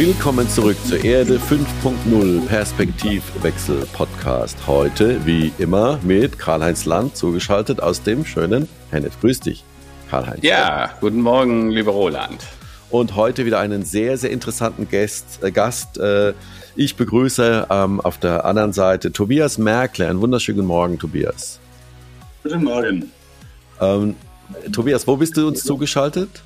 Willkommen zurück zur Erde 5.0 Perspektivwechsel Podcast. Heute, wie immer, mit Karl-Heinz Land zugeschaltet aus dem schönen Hennef. Grüß dich, Karl-Heinz. Ja, guten Morgen, lieber Roland. Und heute wieder einen sehr, sehr interessanten Gast. Äh, Gast äh, ich begrüße ähm, auf der anderen Seite Tobias Merkle. Einen wunderschönen Morgen, Tobias. Guten Morgen. Ähm, Tobias, wo bist du uns zugeschaltet?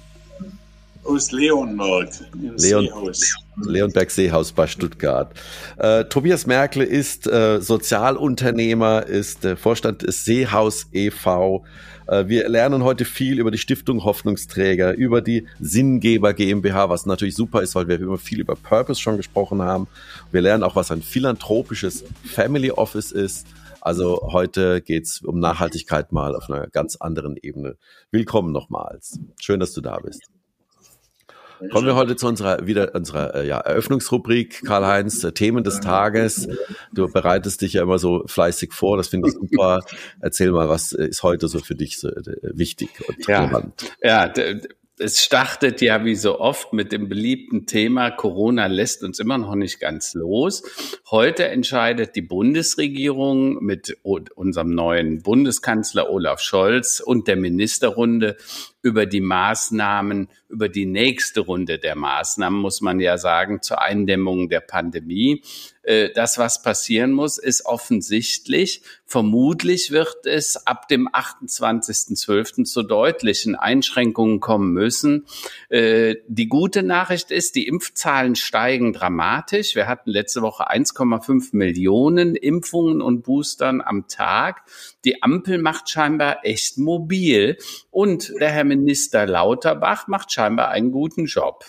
Aus Leonberg, Leon, Seehaus. Leonberg Seehaus bei Stuttgart. Äh, Tobias Merkle ist äh, Sozialunternehmer, ist äh, Vorstand des Seehaus e.V., äh, wir lernen heute viel über die Stiftung Hoffnungsträger, über die Sinngeber GmbH, was natürlich super ist, weil wir immer viel über Purpose schon gesprochen haben. Wir lernen auch, was ein philanthropisches Family Office ist. Also heute geht's um Nachhaltigkeit mal auf einer ganz anderen Ebene. Willkommen nochmals. Schön, dass du da bist. Kommen wir heute zu unserer wieder unserer äh, ja, Eröffnungsrubrik, Karl-Heinz, äh, Themen des Tages. Du bereitest dich ja immer so fleißig vor, das finde ich super. Erzähl mal, was ist heute so für dich so äh, wichtig und ja, relevant? Ja, es startet ja wie so oft mit dem beliebten Thema, Corona lässt uns immer noch nicht ganz los. Heute entscheidet die Bundesregierung mit unserem neuen Bundeskanzler Olaf Scholz und der Ministerrunde über die Maßnahmen, über die nächste Runde der Maßnahmen, muss man ja sagen, zur Eindämmung der Pandemie. Äh, das, was passieren muss, ist offensichtlich. Vermutlich wird es ab dem 28.12. zu deutlichen Einschränkungen kommen müssen. Äh, die gute Nachricht ist, die Impfzahlen steigen dramatisch. Wir hatten letzte Woche 1,5 Millionen Impfungen und Boostern am Tag. Die Ampel macht scheinbar echt mobil und der Herr Minister Lauterbach macht scheinbar einen guten Job.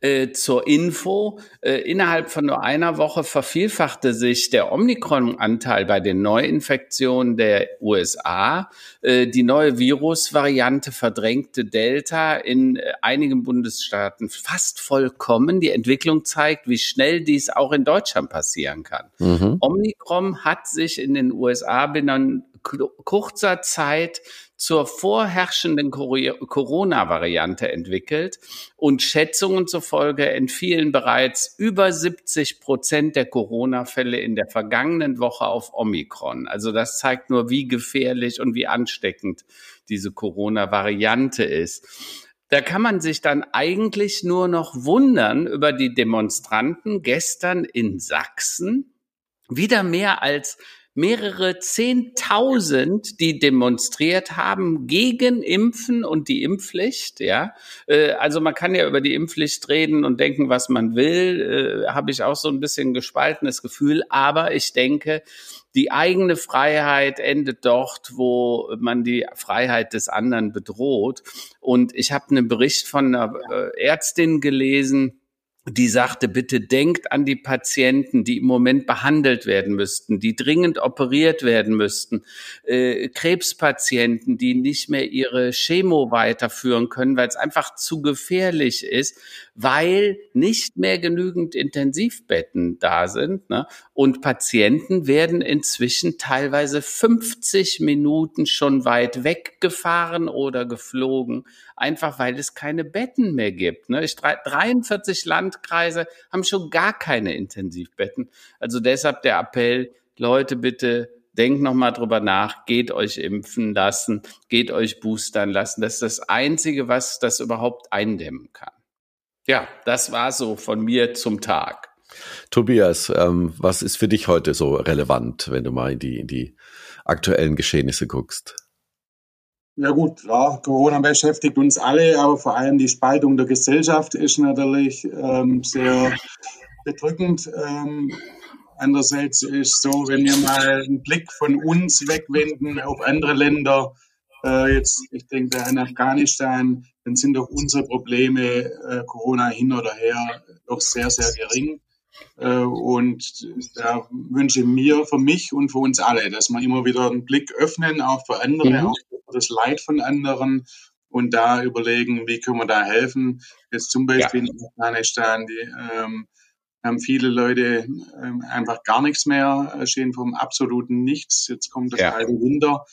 Äh, zur Info, äh, innerhalb von nur einer Woche vervielfachte sich der Omikron-Anteil bei den Neuinfektionen der USA. Äh, die neue Virusvariante verdrängte Delta in äh, einigen Bundesstaaten fast vollkommen. Die Entwicklung zeigt, wie schnell dies auch in Deutschland passieren kann. Mhm. Omikron hat sich in den USA binnen kurzer Zeit zur vorherrschenden Corona-Variante entwickelt und Schätzungen zufolge entfielen bereits über 70 Prozent der Corona-Fälle in der vergangenen Woche auf Omikron. Also das zeigt nur, wie gefährlich und wie ansteckend diese Corona-Variante ist. Da kann man sich dann eigentlich nur noch wundern über die Demonstranten gestern in Sachsen. Wieder mehr als mehrere Zehntausend, die demonstriert haben gegen Impfen und die Impfpflicht. Ja, äh, also man kann ja über die Impfpflicht reden und denken, was man will. Äh, Habe ich auch so ein bisschen gespaltenes Gefühl. Aber ich denke, die eigene Freiheit endet dort, wo man die Freiheit des anderen bedroht. Und ich habe einen Bericht von einer äh, Ärztin gelesen die sagte, bitte denkt an die Patienten, die im Moment behandelt werden müssten, die dringend operiert werden müssten, äh, Krebspatienten, die nicht mehr ihre Chemo weiterführen können, weil es einfach zu gefährlich ist, weil nicht mehr genügend Intensivbetten da sind. Ne? Und Patienten werden inzwischen teilweise 50 Minuten schon weit weggefahren oder geflogen, einfach weil es keine Betten mehr gibt. Ne? Ich, 43 Landkreise haben schon gar keine Intensivbetten. Also deshalb der Appell, Leute, bitte denkt nochmal drüber nach, geht euch impfen lassen, geht euch boostern lassen. Das ist das Einzige, was das überhaupt eindämmen kann. Ja, das war so von mir zum Tag. Tobias, ähm, was ist für dich heute so relevant, wenn du mal in die, in die aktuellen Geschehnisse guckst? Ja gut, klar, Corona beschäftigt uns alle, aber vor allem die Spaltung der Gesellschaft ist natürlich ähm, sehr bedrückend. Ähm, andererseits ist so, wenn wir mal einen Blick von uns wegwenden auf andere Länder, äh, jetzt, ich denke in Afghanistan, dann sind doch unsere Probleme äh, Corona hin oder her doch sehr, sehr gering. Äh, und da wünsche ich mir für mich und für uns alle, dass wir immer wieder einen Blick öffnen, auch für andere, mhm. auch für das Leid von anderen und da überlegen, wie können wir da helfen. Jetzt zum Beispiel ja. in Afghanistan, die ähm, haben viele Leute ähm, einfach gar nichts mehr, äh, stehen vom absoluten Nichts. Jetzt kommt das ja. kalte Winter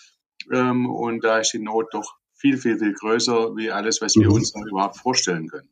ähm, und da ist die Not doch viel, viel, viel größer wie alles, was wir mhm. uns überhaupt vorstellen können.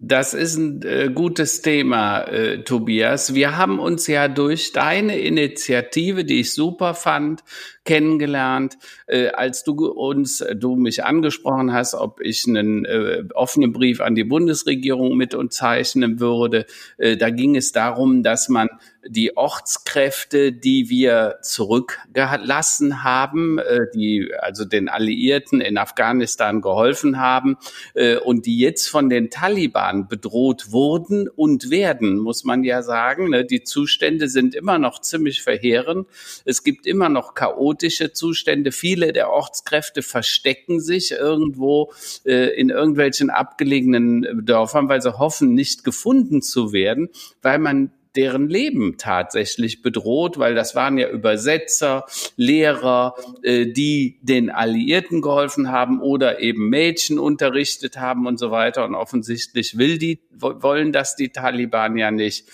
Das ist ein äh, gutes Thema, äh, Tobias. Wir haben uns ja durch deine Initiative, die ich super fand, kennengelernt, äh, als du uns, äh, du mich angesprochen hast, ob ich einen äh, offenen Brief an die Bundesregierung mit unterzeichnen würde. Äh, da ging es darum, dass man die Ortskräfte, die wir zurückgelassen haben, äh, die also den Alliierten in Afghanistan geholfen haben äh, und die jetzt von den Taliban bedroht wurden und werden, muss man ja sagen. Ne? Die Zustände sind immer noch ziemlich verheerend. Es gibt immer noch chaotische Zustände. Viele der Ortskräfte verstecken sich irgendwo äh, in irgendwelchen abgelegenen Dörfern, weil sie hoffen, nicht gefunden zu werden, weil man deren Leben tatsächlich bedroht, weil das waren ja Übersetzer, Lehrer, äh, die den Alliierten geholfen haben oder eben Mädchen unterrichtet haben und so weiter. Und offensichtlich will die, wollen das die Taliban ja nicht.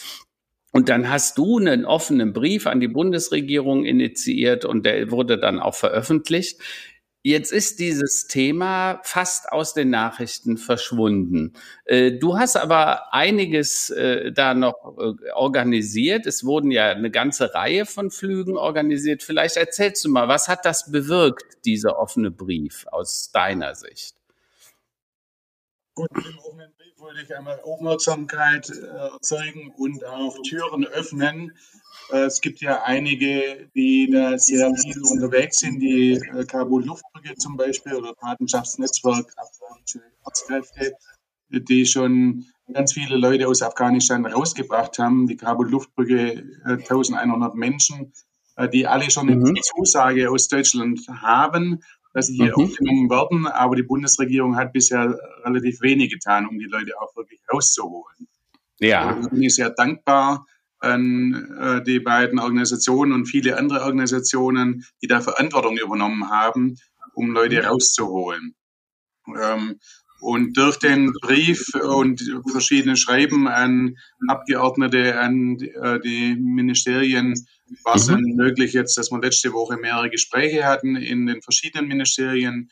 Und dann hast du einen offenen Brief an die Bundesregierung initiiert und der wurde dann auch veröffentlicht. Jetzt ist dieses Thema fast aus den Nachrichten verschwunden. Äh, du hast aber einiges äh, da noch äh, organisiert. Es wurden ja eine ganze Reihe von Flügen organisiert. Vielleicht erzählst du mal, was hat das bewirkt, dieser offene Brief aus deiner Sicht? Gut, im offenen Brief wollte ich einmal Aufmerksamkeit erzeugen und auch Türen öffnen es gibt ja einige, die da sehr viel unterwegs sind, die äh, Kabul Luftbrücke zum Beispiel oder Patenschaftsnetzwerk Arztkräfte, die schon ganz viele Leute aus Afghanistan rausgebracht haben. Die Kabul Luftbrücke, 1100 äh, Menschen, die alle schon eine mhm. Zusage aus Deutschland haben, dass sie hier mhm. aufgenommen werden. Aber die Bundesregierung hat bisher relativ wenig getan, um die Leute auch wirklich rauszuholen. Ja. Bin ich sehr dankbar, an äh, die beiden Organisationen und viele andere Organisationen, die da Verantwortung übernommen haben, um Leute mhm. rauszuholen. Ähm, und durch den Brief und verschiedene Schreiben an Abgeordnete, an äh, die Ministerien, war es mhm. dann möglich jetzt, dass wir letzte Woche mehrere Gespräche hatten in den verschiedenen Ministerien.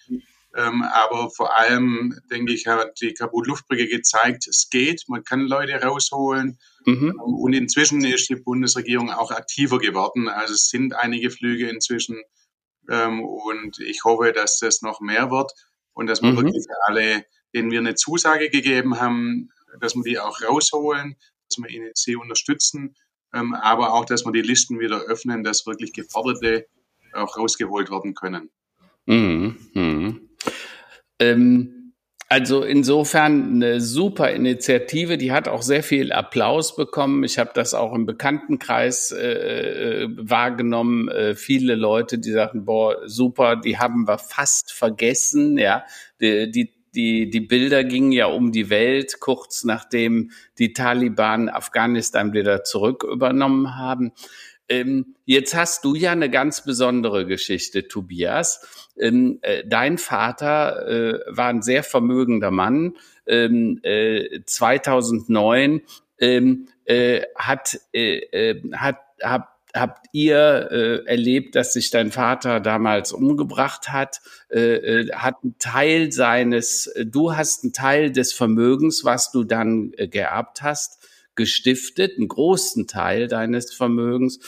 Ähm, aber vor allem, denke ich, hat die Kabul-Luftbrücke gezeigt, es geht, man kann Leute rausholen. Mhm. Ähm, und inzwischen ist die Bundesregierung auch aktiver geworden. Also es sind einige Flüge inzwischen. Ähm, und ich hoffe, dass das noch mehr wird und dass wir mhm. wirklich alle, denen wir eine Zusage gegeben haben, dass wir die auch rausholen, dass wir ihnen, sie unterstützen, ähm, aber auch, dass wir die Listen wieder öffnen, dass wirklich Geforderte auch rausgeholt werden können. Mhm. Ähm also insofern eine super Initiative, die hat auch sehr viel Applaus bekommen. Ich habe das auch im Bekanntenkreis äh, äh, wahrgenommen. Äh, viele Leute, die sagten, boah, super, die haben wir fast vergessen. Ja, die, die die, die Bilder gingen ja um die Welt, kurz nachdem die Taliban Afghanistan wieder zurück übernommen haben. Ähm, jetzt hast du ja eine ganz besondere Geschichte, Tobias. Ähm, äh, dein Vater äh, war ein sehr vermögender Mann. Ähm, äh, 2009 ähm, äh, hat, äh, äh, hat, hat habt ihr äh, erlebt, dass sich dein Vater damals umgebracht hat, äh, hat einen Teil seines, du hast einen Teil des Vermögens, was du dann äh, geerbt hast, gestiftet, einen großen Teil deines Vermögens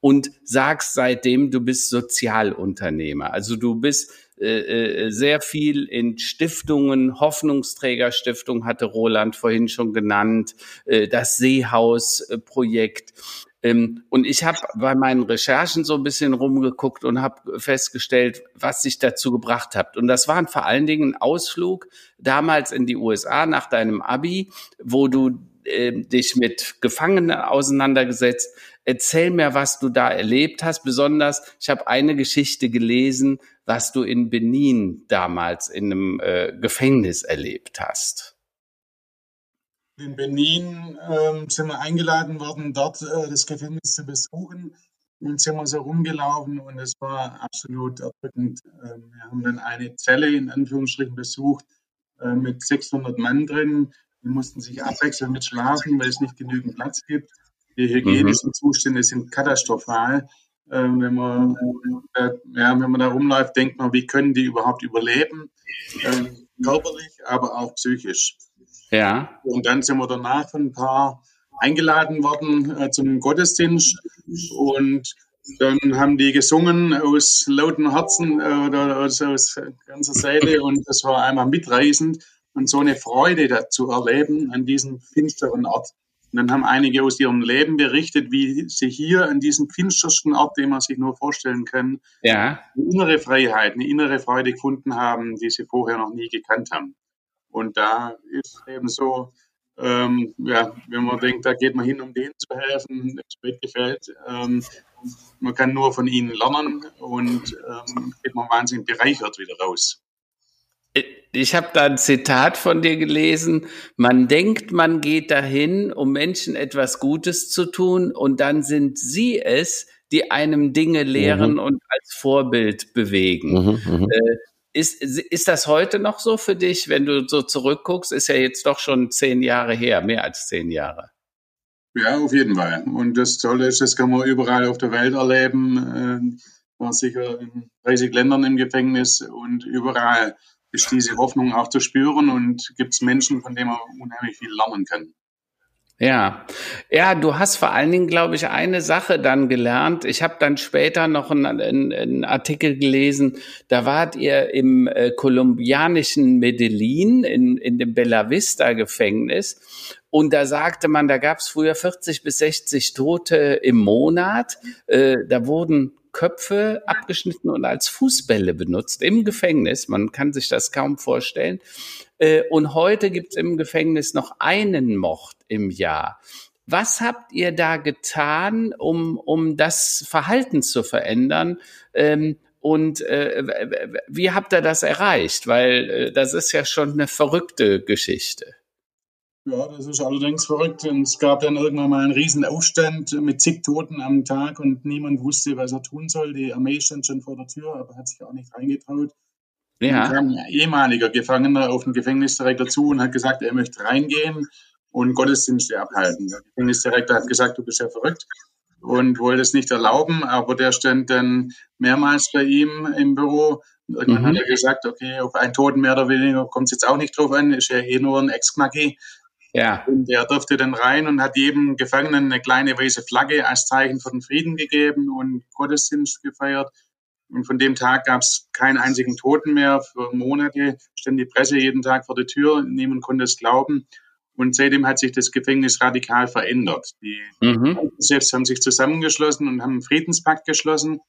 und sagst seitdem, du bist Sozialunternehmer. Also du bist äh, äh, sehr viel in Stiftungen, Hoffnungsträgerstiftung hatte Roland vorhin schon genannt, äh, das Seehaus-Projekt. Ähm, und ich habe bei meinen Recherchen so ein bisschen rumgeguckt und habe festgestellt, was sich dazu gebracht hat. Und das waren vor allen Dingen ein Ausflug damals in die USA nach deinem Abi, wo du äh, dich mit Gefangenen auseinandergesetzt. Erzähl mir, was du da erlebt hast. Besonders, ich habe eine Geschichte gelesen, was du in Benin damals in einem äh, Gefängnis erlebt hast. In Benin ähm, sind wir eingeladen worden, dort äh, das Gefängnis zu besuchen. Und sind wir so rumgelaufen und es war absolut erdrückend. Ähm, wir haben dann eine Zelle in Anführungsstrichen besucht äh, mit 600 Mann drin. Die mussten sich abwechseln mit Schlafen, weil es nicht genügend Platz gibt. Die hygienischen mhm. Zustände sind katastrophal. Ähm, wenn, man, äh, ja, wenn man da rumläuft, denkt man, wie können die überhaupt überleben? Ähm, körperlich, aber auch psychisch. Ja. Und dann sind wir danach ein paar eingeladen worden äh, zum Gottesdienst und dann haben die gesungen aus lautem Herzen äh, oder aus, aus ganzer Seele und das war einmal mitreißend und so eine Freude dazu erleben an diesem finsteren Ort. Und dann haben einige aus ihrem Leben berichtet, wie sie hier an diesem finstersten Ort, den man sich nur vorstellen kann, ja. eine innere Freiheit, eine innere Freude gefunden haben, die sie vorher noch nie gekannt haben. Und da ist eben so, ähm, ja, wenn man denkt, da geht man hin, um denen zu helfen, es mir gefällt, ähm, man kann nur von ihnen lernen und ähm, geht man wahnsinnig bereichert wieder raus. Ich habe da ein Zitat von dir gelesen. Man denkt, man geht dahin, um Menschen etwas Gutes zu tun, und dann sind sie es, die einem Dinge lehren mhm. und als Vorbild bewegen. Mhm, mhm. äh, ist, ist das heute noch so für dich, wenn du so zurückguckst? Ist ja jetzt doch schon zehn Jahre her, mehr als zehn Jahre. Ja, auf jeden Fall. Und das Tolle ist, das kann man überall auf der Welt erleben. Äh, war sicher in 30 Ländern im Gefängnis und überall ist diese Hoffnung auch zu spüren und gibt es Menschen, von denen man unheimlich viel lernen kann. Ja, ja, du hast vor allen Dingen, glaube ich, eine Sache dann gelernt. Ich habe dann später noch einen, einen, einen, Artikel gelesen, da wart ihr im äh, kolumbianischen Medellin, in, in dem Bella Vista Gefängnis. Und da sagte man, da gab es früher 40 bis 60 Tote im Monat. Äh, da wurden Köpfe abgeschnitten und als Fußbälle benutzt im Gefängnis. Man kann sich das kaum vorstellen. Äh, und heute gibt es im Gefängnis noch einen Mord im Jahr. Was habt ihr da getan, um, um das Verhalten zu verändern? Ähm, und äh, wie habt ihr das erreicht? Weil äh, das ist ja schon eine verrückte Geschichte. Ja, das ist allerdings verrückt. Und es gab dann irgendwann mal einen riesen Aufstand mit zig Toten am Tag und niemand wusste, was er tun soll. Die Armee stand schon vor der Tür, aber hat sich auch nicht reingetraut. Ja. Dann kam ein ehemaliger Gefangener auf den Gefängnisdirektor zu und hat gesagt, er möchte reingehen und Gottesdienste abhalten. Der Gefängnisdirektor hat gesagt, du bist ja verrückt und wollte es nicht erlauben, aber der stand dann mehrmals bei ihm im Büro. Irgendwann mhm. hat er gesagt, okay, auf einen Toten mehr oder weniger kommt es jetzt auch nicht drauf an, ist ja eh nur ein Ex-Knacki. Ja. Und er durfte dann rein und hat jedem Gefangenen eine kleine weiße Flagge als Zeichen für den Frieden gegeben und Gottesdienst gefeiert. Und von dem Tag gab es keinen einzigen Toten mehr. Für Monate stand die Presse jeden Tag vor der Tür. Niemand konnte es glauben. Und seitdem hat sich das Gefängnis radikal verändert. Die mhm. selbst haben sich zusammengeschlossen und haben einen Friedenspakt geschlossen.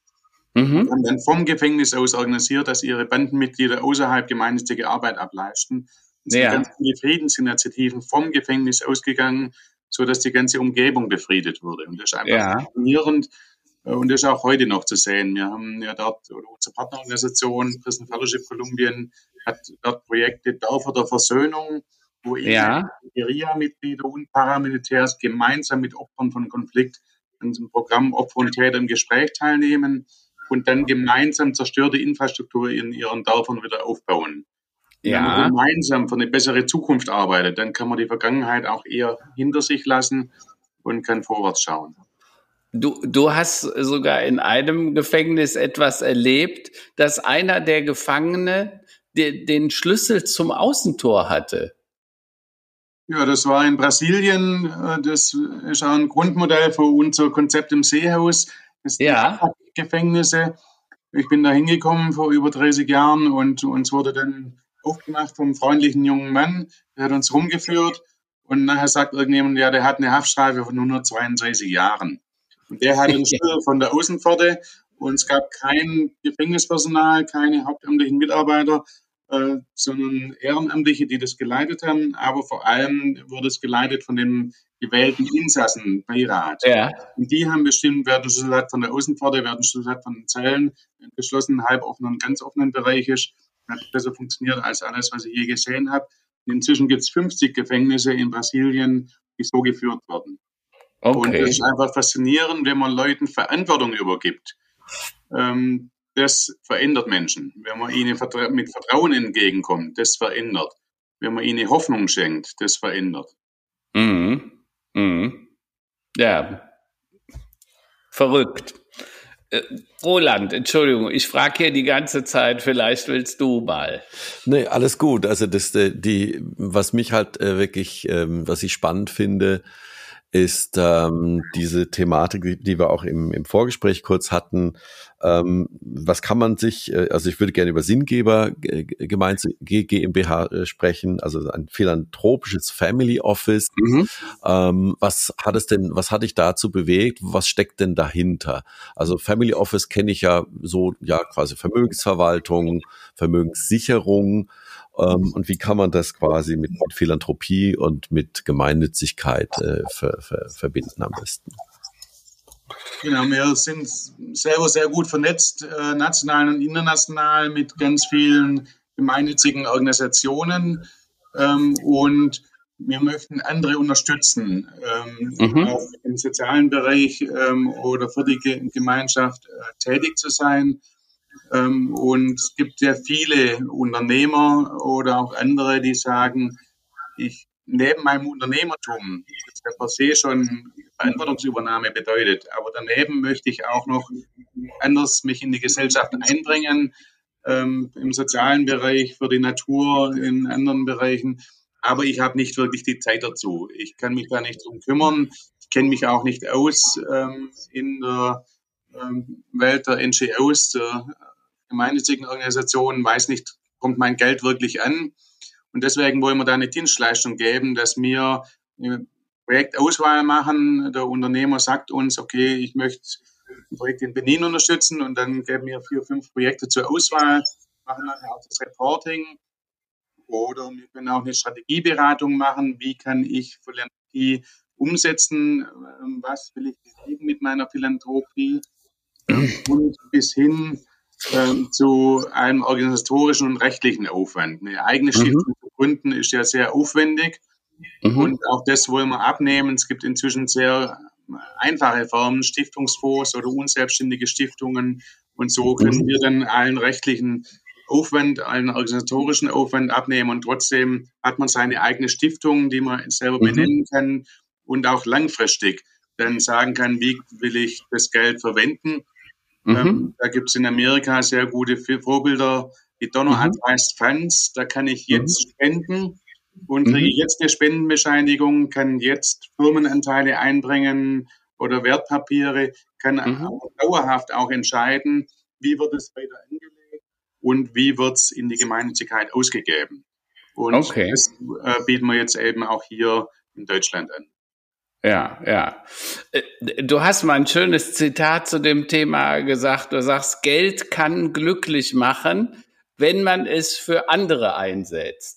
Mhm. Haben dann vom Gefängnis aus organisiert, dass ihre Bandenmitglieder außerhalb gemeinnützige Arbeit ableisten. Es sind ja. ganz viele Friedensinitiativen vom Gefängnis ausgegangen, so dass die ganze Umgebung befriedet wurde. Und das ist einfach ja. faszinierend. Äh, und das ist auch heute noch zu sehen. Wir haben ja dort, oder unsere Partnerorganisation Prison Fellowship Kolumbien hat dort Projekte Dörfer der Versöhnung, wo ja. Guerilla-Mitglieder und Paramilitärs gemeinsam mit Opfern von Konflikt an diesem Programm Opfer und Täter im Gespräch teilnehmen und dann gemeinsam zerstörte Infrastruktur in ihren Dörfern wieder aufbauen. Ja. Wenn man gemeinsam für eine bessere Zukunft arbeitet, dann kann man die Vergangenheit auch eher hinter sich lassen und kann vorwärts schauen. Du, du hast sogar in einem Gefängnis etwas erlebt, dass einer der Gefangene de, den Schlüssel zum Außentor hatte. Ja, das war in Brasilien. Das ist auch ein Grundmodell für unser Konzept im Seehaus. Das ja. Gefängnisse. Ich bin da hingekommen vor über 30 Jahren und uns wurde dann aufgemacht vom freundlichen jungen Mann. Der hat uns rumgeführt und nachher sagt irgendjemand, ja, der hat eine Haftstrafe von 132 Jahren. Und der hat einen Schlüssel von der Außenpforte und es gab kein Gefängnispersonal, keine hauptamtlichen Mitarbeiter, äh, sondern Ehrenamtliche, die das geleitet haben. Aber vor allem wurde es geleitet von dem gewählten Insassenbeirat. Ja. Und die haben bestimmt, wer den Schlüssel hat von der Außenpforte, wer den Schlüssel hat von den Zellen, geschlossenen, halboffenen, ganz offenen Bereich ist hat besser funktioniert als alles, was ich je gesehen habe. Inzwischen gibt es 50 Gefängnisse in Brasilien, die so geführt werden. Okay. Und es ist einfach faszinierend, wenn man Leuten Verantwortung übergibt. Ähm, das verändert Menschen. Wenn man ihnen mit Vertrauen entgegenkommt, das verändert. Wenn man ihnen Hoffnung schenkt, das verändert. Mhm. Mhm. Ja. Verrückt. Äh, Roland, Entschuldigung, ich frage hier die ganze Zeit, vielleicht willst du mal. Nee, alles gut. Also das, äh, die, was mich halt äh, wirklich, ähm, was ich spannend finde, ist ähm, diese Thematik, die, wir auch im, im Vorgespräch kurz hatten. Ähm, was kann man sich, äh, also ich würde gerne über Sinngeber äh, GmbH äh, sprechen, also ein philanthropisches Family Office. Mhm. Ähm, was hat es denn, was hat dich dazu bewegt? Was steckt denn dahinter? Also Family Office kenne ich ja so, ja quasi Vermögensverwaltung, Vermögenssicherung. Ähm, und wie kann man das quasi mit, mit Philanthropie und mit Gemeinnützigkeit äh, ver, ver, verbinden am besten? Genau, wir sind selber sehr gut vernetzt, äh, national und international, mit ganz vielen gemeinnützigen Organisationen. Ähm, und wir möchten andere unterstützen, ähm, mhm. auch im sozialen Bereich ähm, oder für die Gemeinschaft äh, tätig zu sein. Ähm, und es gibt sehr viele Unternehmer oder auch andere, die sagen, ich neben meinem Unternehmertum, das ja per se schon Verantwortungsübernahme bedeutet, aber daneben möchte ich auch noch anders mich in die Gesellschaft einbringen, ähm, im sozialen Bereich, für die Natur, in anderen Bereichen. Aber ich habe nicht wirklich die Zeit dazu. Ich kann mich da nicht drum kümmern. Ich kenne mich auch nicht aus ähm, in der ähm, Welt der NGOs, der gemeinnützigen Organisationen, weiß nicht, kommt mein Geld wirklich an. Und deswegen wollen wir da eine Dienstleistung geben, dass wir eine Projektauswahl machen. Der Unternehmer sagt uns, okay, ich möchte ein Projekt in Benin unterstützen und dann geben wir vier, fünf Projekte zur Auswahl, machen dann auch das Reporting. Oder wir können auch eine Strategieberatung machen. Wie kann ich Philanthropie umsetzen? Was will ich bewegen mit meiner Philanthropie? Und bis hin ähm, zu einem organisatorischen und rechtlichen Aufwand. Eine eigene. Stiftung mhm. zu gründen ist ja sehr aufwendig mhm. und auch das wollen wir abnehmen. Es gibt inzwischen sehr einfache Formen, Stiftungsfonds oder unselbstständige Stiftungen und so können mhm. wir dann allen rechtlichen Aufwand, allen organisatorischen Aufwand abnehmen und trotzdem hat man seine eigene Stiftung, die man selber mhm. benennen kann und auch langfristig dann sagen kann, wie will ich das Geld verwenden Mhm. Ähm, da gibt es in Amerika sehr gute Vorbilder. Die Donner mhm. Advised Funds, da kann ich jetzt mhm. spenden und kriege mhm. jetzt eine Spendenbescheinigung, kann jetzt Firmenanteile einbringen oder Wertpapiere, kann mhm. auch dauerhaft auch entscheiden, wie wird es weiter angelegt und wie wird es in die Gemeinnützigkeit ausgegeben. Und okay. das äh, bieten wir jetzt eben auch hier in Deutschland an. Ja, ja. Äh, du hast mal ein schönes Zitat zu dem Thema gesagt. Du sagst, Geld kann glücklich machen, wenn man es für andere einsetzt.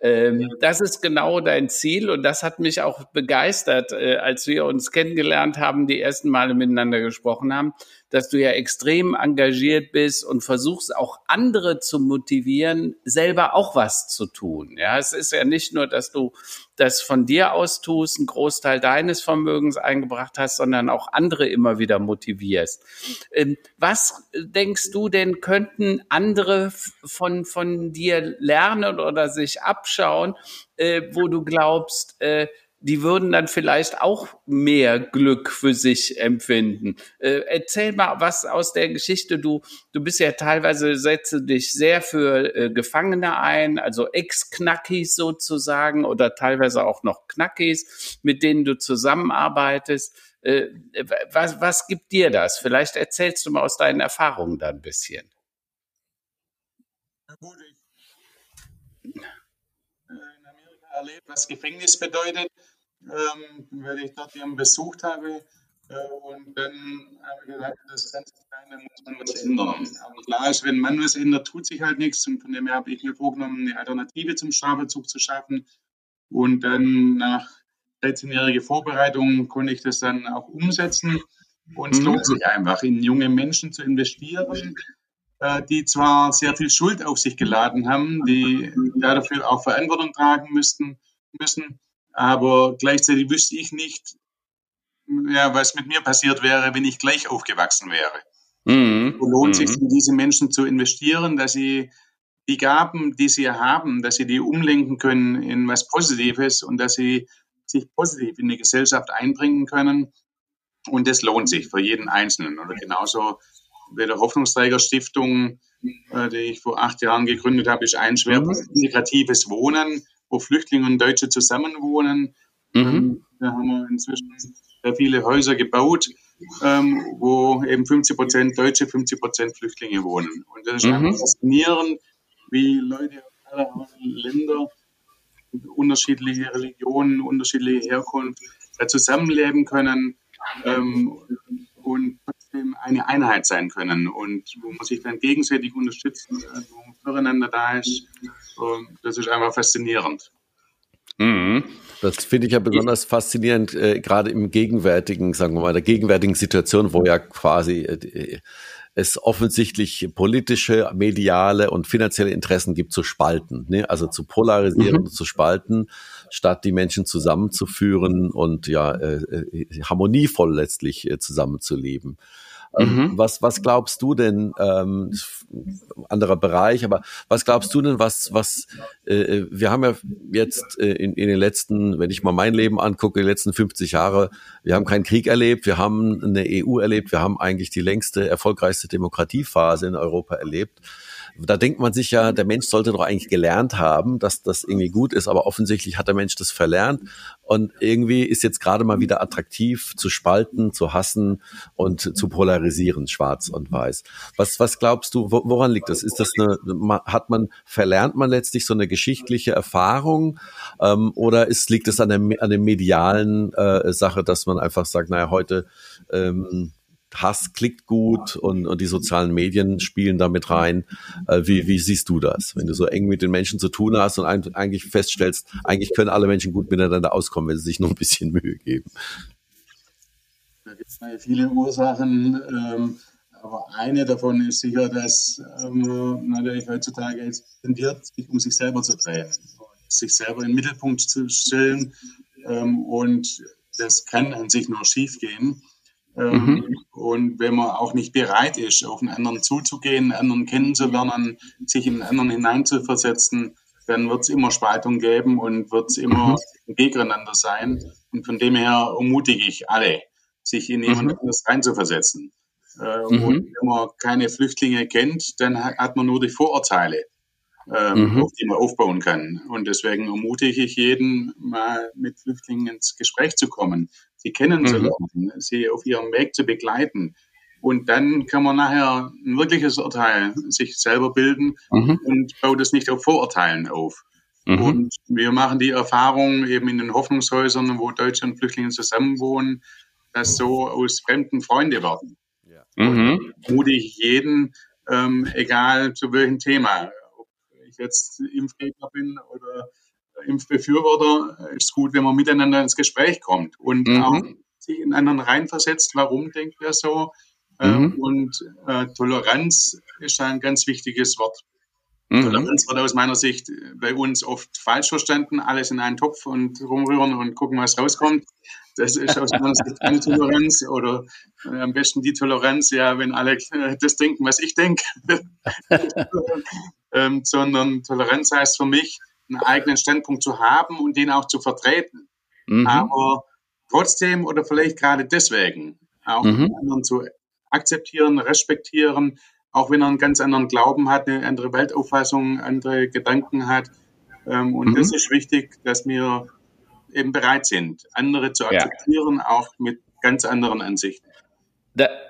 Ähm, das ist genau dein Ziel und das hat mich auch begeistert, äh, als wir uns kennengelernt haben, die ersten Male miteinander gesprochen haben, dass du ja extrem engagiert bist und versuchst auch andere zu motivieren, selber auch was zu tun. Ja, es ist ja nicht nur, dass du das von dir aus tust, einen Großteil deines Vermögens eingebracht hast, sondern auch andere immer wieder motivierst. Ähm, was denkst du denn, könnten andere von, von dir lernen oder sich abschauen, äh, wo du glaubst, äh, die würden dann vielleicht auch mehr Glück für sich empfinden. Äh, erzähl mal was aus der Geschichte. Du, du bist ja teilweise, setze dich sehr für äh, Gefangene ein, also Ex-Knackis sozusagen oder teilweise auch noch Knackis, mit denen du zusammenarbeitest. Äh, was, was gibt dir das? Vielleicht erzählst du mal aus deinen Erfahrungen da ein bisschen. Gut, äh, erlebt, was Gefängnis bedeutet ähm, weil ich dort jemanden besucht habe. Äh, und dann habe ich gesagt, das kann sich sein, da muss man was ändern. Aber klar ist, wenn man was ändert, tut sich halt nichts. Und von dem her habe ich mir vorgenommen, eine Alternative zum Strafvollzug zu schaffen. Und dann nach 13-jähriger Vorbereitung konnte ich das dann auch umsetzen. Und es mhm. lohnt sich einfach, in junge Menschen zu investieren, äh, die zwar sehr viel Schuld auf sich geladen haben, die dafür auch Verantwortung tragen müssten, müssen, aber gleichzeitig wüsste ich nicht, ja, was mit mir passiert wäre, wenn ich gleich aufgewachsen wäre. Mhm. So lohnt mhm. sich in diese Menschen zu investieren, dass sie die Gaben, die sie haben, dass sie die umlenken können in was Positives und dass sie sich positiv in die Gesellschaft einbringen können. Und das lohnt sich für jeden Einzelnen. Oder genauso bei der Hoffnungsträger-Stiftung, äh, die ich vor acht Jahren gegründet habe, ist ein Schwerpunkt mhm. integratives Wohnen, wo Flüchtlinge und Deutsche zusammenwohnen. Mhm. Ähm, da haben wir inzwischen sehr viele Häuser gebaut, ähm, wo eben 50 Prozent Deutsche, 50 Prozent Flüchtlinge wohnen. Und das ist mhm. einfach faszinierend, wie Leute aus aller Länder, unterschiedliche Religionen, unterschiedliche Herkunft, da zusammenleben können ähm, und trotzdem eine Einheit sein können und wo man sich dann gegenseitig unterstützt, äh, wo man füreinander da ist. Und das ist einfach faszinierend. Mhm. Das finde ich ja besonders faszinierend, äh, gerade im gegenwärtigen, sagen wir mal, der gegenwärtigen Situation, wo ja quasi äh, es offensichtlich politische, mediale und finanzielle Interessen gibt zu spalten, ne? also zu polarisieren, mhm. zu spalten, statt die Menschen zusammenzuführen und ja äh, äh harmonievoll letztlich äh, zusammenzuleben. Ähm, mhm. Was, was glaubst du denn, ähm, anderer Bereich, aber was glaubst du denn, was, was, äh, wir haben ja jetzt äh, in, in den letzten, wenn ich mal mein Leben angucke, die letzten 50 Jahre, wir haben keinen Krieg erlebt, wir haben eine EU erlebt, wir haben eigentlich die längste, erfolgreichste Demokratiephase in Europa erlebt da denkt man sich ja, der Mensch sollte doch eigentlich gelernt haben, dass das irgendwie gut ist, aber offensichtlich hat der Mensch das verlernt und irgendwie ist jetzt gerade mal wieder attraktiv zu spalten, zu hassen und zu polarisieren, schwarz und weiß. Was, was glaubst du, woran liegt das? Ist das eine, hat man, verlernt man letztlich so eine geschichtliche Erfahrung ähm, oder ist, liegt es an der, an der medialen äh, Sache, dass man einfach sagt, naja, heute ähm, Hass klickt gut und, und die sozialen Medien spielen damit rein. Äh, wie, wie siehst du das, wenn du so eng mit den Menschen zu tun hast und eigentlich feststellst, eigentlich können alle Menschen gut miteinander auskommen, wenn sie sich nur ein bisschen Mühe geben? Da gibt es viele Ursachen, ähm, aber eine davon ist sicher, dass ähm, natürlich heutzutage es tendiert, sich um sich selber zu drehen, sich selber in den Mittelpunkt zu stellen ähm, und das kann an sich nur schiefgehen. Ähm, mhm. Und wenn man auch nicht bereit ist, auf einen anderen zuzugehen, einen anderen kennenzulernen, sich in einen anderen hineinzuversetzen, dann wird es immer Spaltung geben und wird es immer mhm. Gegeneinander sein. Und von dem her ermutige ich alle, sich in jemand mhm. anderes reinzuversetzen. Äh, mhm. Und wenn man keine Flüchtlinge kennt, dann hat man nur die Vorurteile, ähm, mhm. auf die man aufbauen kann. Und deswegen ermutige ich jeden, mal mit Flüchtlingen ins Gespräch zu kommen, sie kennenzulernen, mhm. sie auf ihrem Weg zu begleiten. Und dann kann man nachher ein wirkliches Urteil sich selber bilden mhm. und baut es nicht auf Vorurteilen auf. Mhm. Und wir machen die Erfahrung eben in den Hoffnungshäusern, wo Deutsche und Flüchtlinge zusammenwohnen, dass so aus Fremden Freunde werden. Ja. Mhm. mutige ich jeden, ähm, egal zu welchem Thema, ob ich jetzt Impfgegner bin oder Impfbefürworter ist gut, wenn man miteinander ins Gespräch kommt und mhm. auch sich in anderen reinversetzt, warum denkt er so. Äh, mhm. und äh, Toleranz ist ein ganz wichtiges Wort. Mhm. Toleranz wird aus meiner Sicht bei uns oft falsch verstanden, alles in einen Topf und rumrühren und gucken, was rauskommt. Das ist aus meiner Sicht keine Toleranz oder äh, am besten die Toleranz, ja, wenn alle äh, das denken, was ich denke. ähm, sondern Toleranz heißt für mich, einen eigenen Standpunkt zu haben und den auch zu vertreten. Mhm. Aber trotzdem oder vielleicht gerade deswegen auch mhm. anderen zu akzeptieren, respektieren, auch wenn er einen ganz anderen Glauben hat, eine andere Weltauffassung, andere Gedanken hat. Ähm, und mhm. das ist wichtig, dass wir eben bereit sind, andere zu akzeptieren, ja. auch mit ganz anderen Ansichten.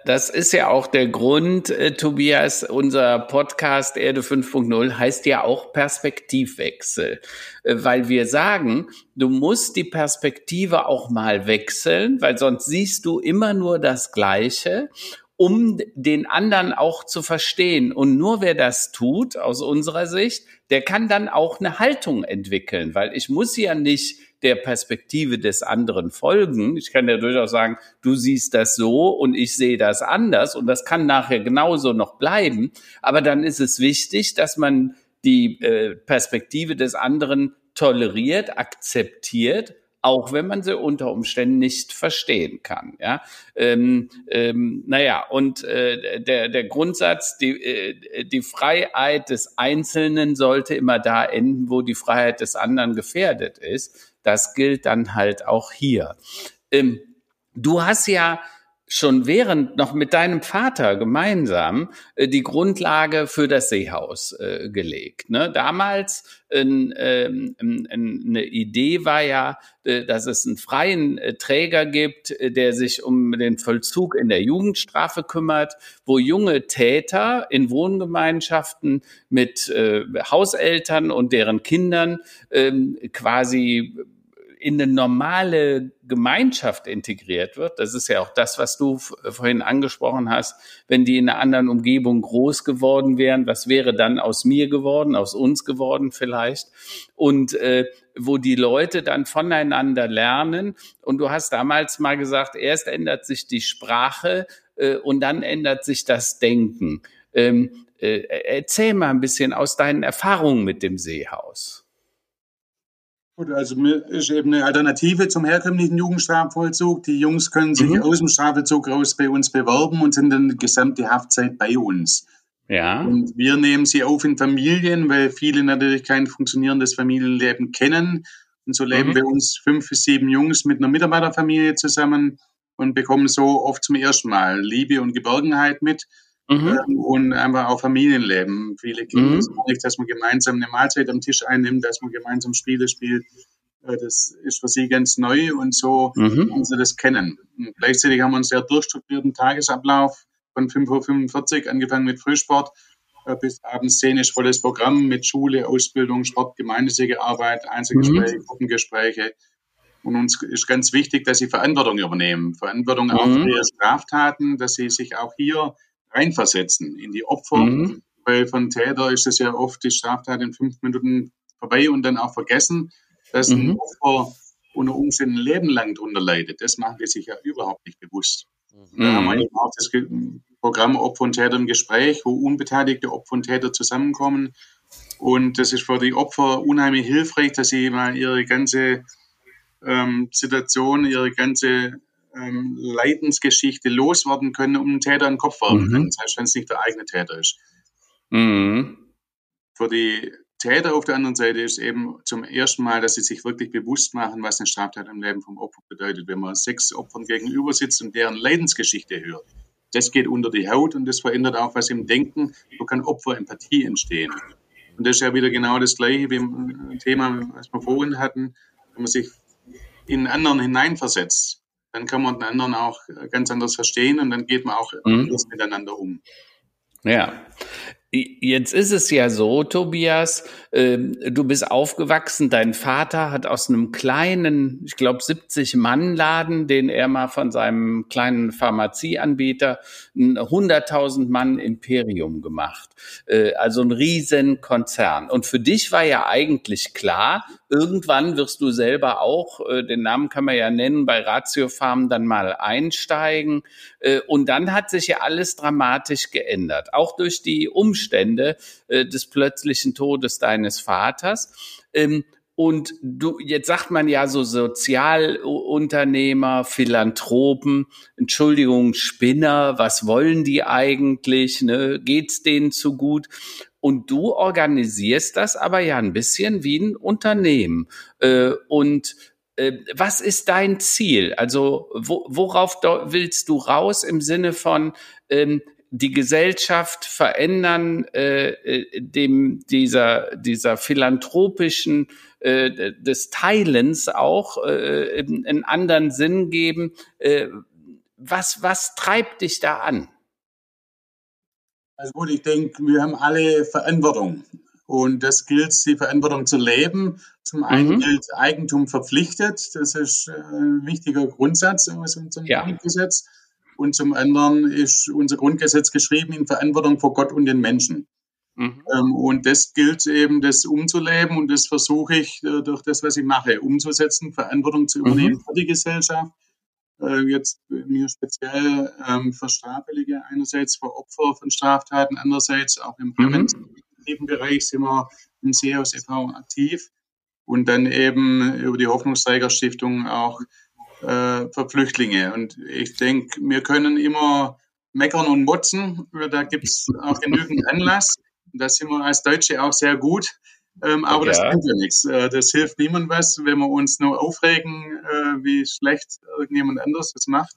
Das ist ja auch der Grund, äh, Tobias, unser Podcast Erde 5.0 heißt ja auch Perspektivwechsel, äh, weil wir sagen, du musst die Perspektive auch mal wechseln, weil sonst siehst du immer nur das Gleiche um den anderen auch zu verstehen. Und nur wer das tut, aus unserer Sicht, der kann dann auch eine Haltung entwickeln, weil ich muss ja nicht der Perspektive des anderen folgen. Ich kann ja durchaus sagen, du siehst das so und ich sehe das anders und das kann nachher genauso noch bleiben. Aber dann ist es wichtig, dass man die äh, Perspektive des anderen toleriert, akzeptiert auch wenn man sie unter Umständen nicht verstehen kann. Ja, ähm, ähm, naja, und äh, der, der Grundsatz, die, äh, die Freiheit des Einzelnen sollte immer da enden, wo die Freiheit des anderen gefährdet ist. Das gilt dann halt auch hier. Ähm, du hast ja schon während noch mit deinem Vater gemeinsam äh, die Grundlage für das Seehaus äh, gelegt. Ne? Damals ähm, eine Idee war ja, äh, dass es einen freien äh, Träger gibt, äh, der sich um den Vollzug in der Jugendstrafe kümmert, wo junge Täter in Wohngemeinschaften mit äh, Hauseltern und deren Kindern ähm, quasi in eine normale Gemeinschaft integriert wird, das ist ja auch das, was du vorhin angesprochen hast, wenn die in einer anderen Umgebung groß geworden wären, was wäre dann aus mir geworden, aus uns geworden vielleicht? Und äh, wo die Leute dann voneinander lernen. Und du hast damals mal gesagt, erst ändert sich die Sprache äh, und dann ändert sich das Denken. Ähm, äh, erzähl mal ein bisschen aus deinen Erfahrungen mit dem Seehaus. Gut, also ist eben eine Alternative zum herkömmlichen Jugendstrafvollzug. Die Jungs können sich mhm. aus dem Strafvollzug raus bei uns bewerben und sind dann die gesamte Haftzeit bei uns. Ja. Und wir nehmen sie auf in Familien, weil viele natürlich kein funktionierendes Familienleben kennen. Und so leben mhm. bei uns fünf bis sieben Jungs mit einer Mitarbeiterfamilie zusammen und bekommen so oft zum ersten Mal Liebe und Geborgenheit mit. Mhm. Ähm, und einfach auch Familienleben. Viele Kinder mhm. nicht, dass man gemeinsam eine Mahlzeit am Tisch einnimmt, dass man gemeinsam Spiele spielt. Äh, das ist für sie ganz neu und so mhm. haben sie das kennen. Und gleichzeitig haben wir einen sehr durchstrukturierten Tagesablauf von 5.45 Uhr, angefangen mit Frühsport, äh, bis abends szenisch volles Programm mit Schule, Ausbildung, Sport, gemeinnützige Arbeit, Einzelgespräche, mhm. Gruppengespräche. Und uns ist ganz wichtig, dass sie Verantwortung übernehmen. Verantwortung auch für ihre Straftaten, dass sie sich auch hier reinversetzen in die Opfer. Mhm. Weil von Täter ist es ja oft die Straftat in fünf Minuten vorbei und dann auch vergessen, dass mhm. ein Opfer unter Umständen ein Leben lang drunter leidet. Das machen die sich ja überhaupt nicht bewusst. Mhm. Da haben wir auch das Programm Opfer und Täter im Gespräch, wo unbeteiligte Opfer und Täter zusammenkommen. Und das ist für die Opfer unheimlich hilfreich, dass sie mal ihre ganze ähm, Situation, ihre ganze ähm, Leidensgeschichte loswerden können, um einen Täter in den Kopf werfen mhm. können, selbst wenn es nicht der eigene Täter ist. Mhm. Für die Täter auf der anderen Seite ist eben zum ersten Mal, dass sie sich wirklich bewusst machen, was eine Straftat im Leben vom Opfer bedeutet. Wenn man sechs Opfern gegenüber sitzt und deren Leidensgeschichte hört, das geht unter die Haut und das verändert auch was im Denken. So kann Opferempathie entstehen. Und das ist ja wieder genau das Gleiche wie im Thema, was wir vorhin hatten, wenn man sich in anderen hineinversetzt dann kann man den anderen auch ganz anders verstehen und dann geht man auch mhm. anders miteinander um. Ja, Jetzt ist es ja so, Tobias, äh, du bist aufgewachsen, dein Vater hat aus einem kleinen, ich glaube 70 Mann Laden, den er mal von seinem kleinen Pharmazieanbieter, ein 100.000 Mann Imperium gemacht. Äh, also ein riesen Konzern. Und für dich war ja eigentlich klar, irgendwann wirst du selber auch, äh, den Namen kann man ja nennen, bei Ratio Farm dann mal einsteigen. Äh, und dann hat sich ja alles dramatisch geändert, auch durch die Umstände äh, des plötzlichen Todes deines Vaters. Ähm, und du, jetzt sagt man ja so Sozialunternehmer, Philanthropen, Entschuldigung, Spinner, was wollen die eigentlich? Ne? Geht's denen zu gut? Und du organisierst das aber ja ein bisschen wie ein Unternehmen. Äh, und äh, was ist dein Ziel? Also wo, worauf willst du raus im Sinne von ähm, die Gesellschaft verändern, äh, äh, dem dieser dieser philanthropischen äh, des Teilens auch äh, einen anderen Sinn geben. Äh, was was treibt dich da an? Also gut, ich denke, wir haben alle Verantwortung. Und das gilt, die Verantwortung zu leben. Zum einen mhm. gilt Eigentum verpflichtet. Das ist ein wichtiger Grundsatz aus unserem ja. Grundgesetz. Und zum anderen ist unser Grundgesetz geschrieben in Verantwortung vor Gott und den Menschen. Mhm. Ähm, und das gilt eben, das umzuleben. Und das versuche ich äh, durch das, was ich mache, umzusetzen, Verantwortung zu übernehmen mhm. für die Gesellschaft. Äh, jetzt mir speziell ähm, für Straffällige, einerseits für Opfer von Straftaten, andererseits auch im mhm. Präventiven Bereich sind wir im Seehaus e.V. aktiv und dann eben über die Hoffnungsträgerstiftung auch äh, für Flüchtlinge. Und ich denke, wir können immer meckern und motzen, da gibt es auch genügend Anlass. Da sind wir als Deutsche auch sehr gut. Ähm, aber ja. das bringt ja nichts. Äh, das hilft niemand was, wenn wir uns nur aufregen, äh, wie schlecht irgendjemand anders das macht.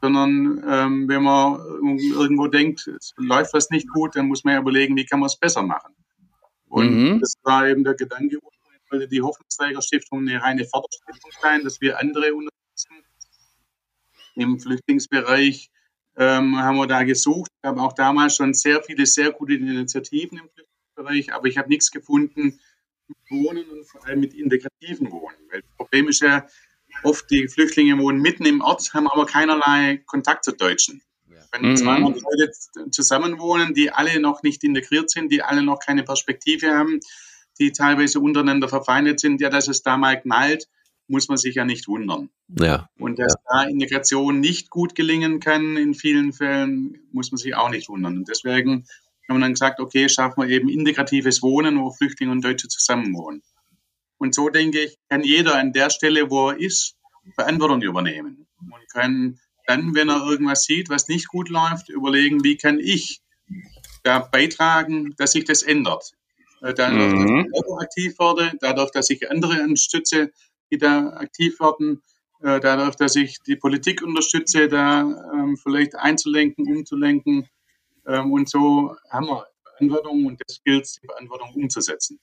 sondern ähm, wenn man irgendwo denkt, es läuft was nicht gut, dann muss man ja überlegen, wie kann man es besser machen. Und mhm. das war eben der Gedanke, wollte die Hoffnungsträgerstiftung eine reine Förderstiftung sein, dass wir andere unterstützen. Im Flüchtlingsbereich ähm, haben wir da gesucht. Ich habe auch damals schon sehr viele sehr gute Initiativen im Flüchtlingsbereich, aber ich habe nichts gefunden mit Wohnen und vor allem mit integrativen Wohnen. Weil das Problem ist ja, oft die Flüchtlinge wohnen mitten im Ort, haben aber keinerlei Kontakt zu Deutschen. Wenn mhm. 200 Leute zusammenwohnen, die alle noch nicht integriert sind, die alle noch keine Perspektive haben, die teilweise untereinander verfeindet sind, ja, dass es da mal knallt, muss man sich ja nicht wundern. Ja. Und dass ja. da Integration nicht gut gelingen kann in vielen Fällen, muss man sich auch nicht wundern. Und deswegen haben wir dann gesagt, okay, schaffen wir eben integratives Wohnen, wo Flüchtlinge und Deutsche zusammenwohnen. Und so denke ich, kann jeder an der Stelle, wo er ist, Verantwortung übernehmen und kann dann, wenn er irgendwas sieht, was nicht gut läuft, überlegen, wie kann ich da beitragen, dass sich das ändert. Äh, dadurch, mhm. dass ich selber aktiv werde, dadurch, dass ich andere unterstütze, die da aktiv werden, äh, dadurch, dass ich die Politik unterstütze, da ähm, vielleicht einzulenken, umzulenken. Ähm, und so haben wir Verantwortung und das gilt, die Verantwortung umzusetzen.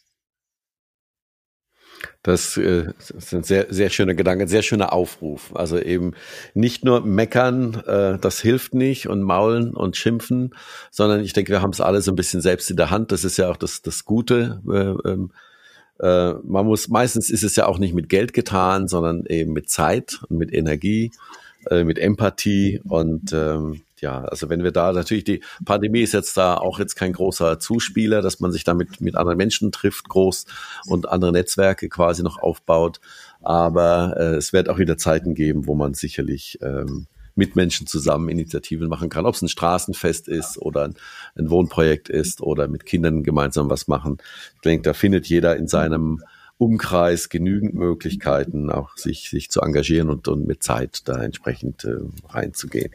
Das äh, ein sehr, sehr schöner Gedanke, ein sehr schöner Aufruf. Also eben nicht nur meckern, äh, das hilft nicht und maulen und schimpfen, sondern ich denke, wir haben es alle so ein bisschen selbst in der Hand. Das ist ja auch das, das Gute. Äh, ähm, äh, man muss, meistens ist es ja auch nicht mit Geld getan, sondern eben mit Zeit und mit Energie, mit Empathie und ähm, ja, also wenn wir da natürlich die Pandemie ist jetzt da auch jetzt kein großer Zuspieler, dass man sich damit mit anderen Menschen trifft, groß und andere Netzwerke quasi noch aufbaut. Aber äh, es wird auch wieder Zeiten geben, wo man sicherlich ähm, mit Menschen zusammen Initiativen machen kann, ob es ein Straßenfest ist oder ein, ein Wohnprojekt ist oder mit Kindern gemeinsam was machen. Ich denke, da findet jeder in seinem Umkreis genügend Möglichkeiten, auch sich, sich zu engagieren und, und mit Zeit da entsprechend äh, reinzugehen.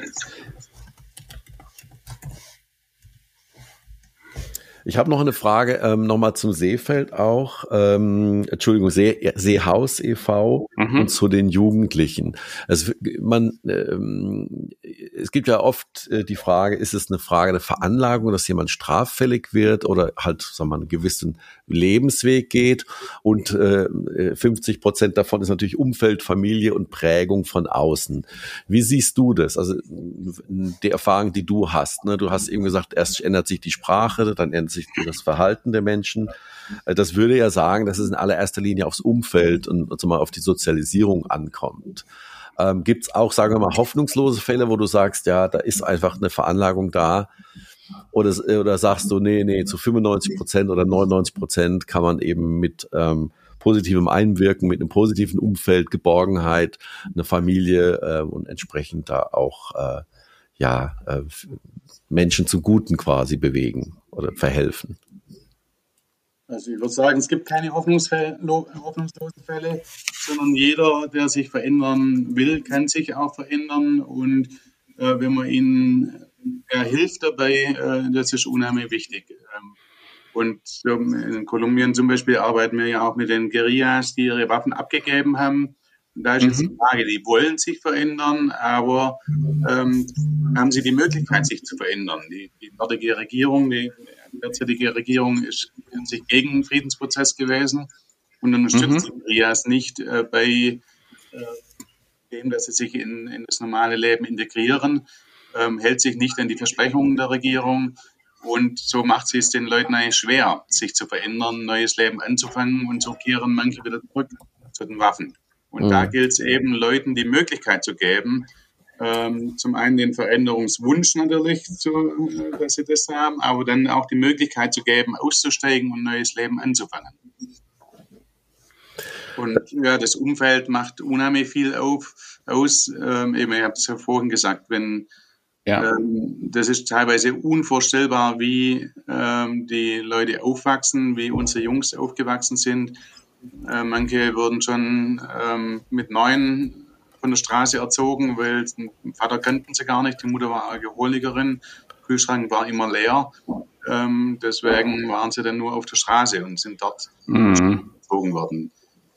Ich habe noch eine Frage ähm, nochmal zum Seefeld auch. Ähm, Entschuldigung, See, Seehaus e.V. Mhm. und zu den Jugendlichen. Also man, ähm, es gibt ja oft äh, die Frage, ist es eine Frage der Veranlagung, dass jemand straffällig wird oder halt, sagen wir mal, einen gewissen Lebensweg geht und äh, 50 Prozent davon ist natürlich Umfeld, Familie und Prägung von außen. Wie siehst du das? Also die Erfahrung, die du hast. Ne? Du hast eben gesagt, erst ändert sich die Sprache, dann ändert sich das Verhalten der Menschen. Äh, das würde ja sagen, dass es in allererster Linie aufs Umfeld und, und mal auf die Sozialisierung ankommt. Ähm, Gibt es auch, sagen wir mal, hoffnungslose Fälle, wo du sagst, ja, da ist einfach eine Veranlagung da, oder, oder sagst du, nee, nee, zu 95 Prozent oder 99 Prozent kann man eben mit ähm, positivem Einwirken, mit einem positiven Umfeld, Geborgenheit, eine Familie äh, und entsprechend da auch äh, ja, äh, Menschen zum Guten quasi bewegen oder verhelfen. Also ich würde sagen, es gibt keine hoffnungslosen Fälle, sondern jeder, der sich verändern will, kann sich auch verändern. Und äh, wenn man ihnen er hilft dabei, äh, das ist unheimlich wichtig. Ähm, und in Kolumbien zum Beispiel arbeiten wir ja auch mit den Guerillas, die ihre Waffen abgegeben haben. Und da ist jetzt die mhm. Frage, die wollen sich verändern, aber ähm, haben sie die Möglichkeit, sich zu verändern? Die, die dortige Regierung, die derzeitige Regierung ist in sich gegen den Friedensprozess gewesen und unterstützt mhm. die Guerillas nicht äh, bei äh, dem, dass sie sich in, in das normale Leben integrieren ähm, hält sich nicht an die Versprechungen der Regierung. Und so macht sie es den Leuten eigentlich schwer, sich zu verändern, neues Leben anzufangen und so kehren manche wieder zurück zu den Waffen. Und mhm. da gilt es eben, Leuten die Möglichkeit zu geben, ähm, zum einen den Veränderungswunsch natürlich, zu, äh, dass sie das haben, aber dann auch die Möglichkeit zu geben, auszusteigen und neues Leben anzufangen. Und ja, das Umfeld macht unheimlich viel auf, aus. Ähm, eben, ich habe es ja vorhin gesagt, wenn ja. Ähm, das ist teilweise unvorstellbar, wie ähm, die Leute aufwachsen, wie unsere Jungs aufgewachsen sind. Äh, manche wurden schon ähm, mit neun von der Straße erzogen, weil den Vater kannten sie gar nicht, die Mutter war Alkoholikerin, der Kühlschrank war immer leer. Ähm, deswegen waren sie dann nur auf der Straße und sind dort mhm. erzogen worden.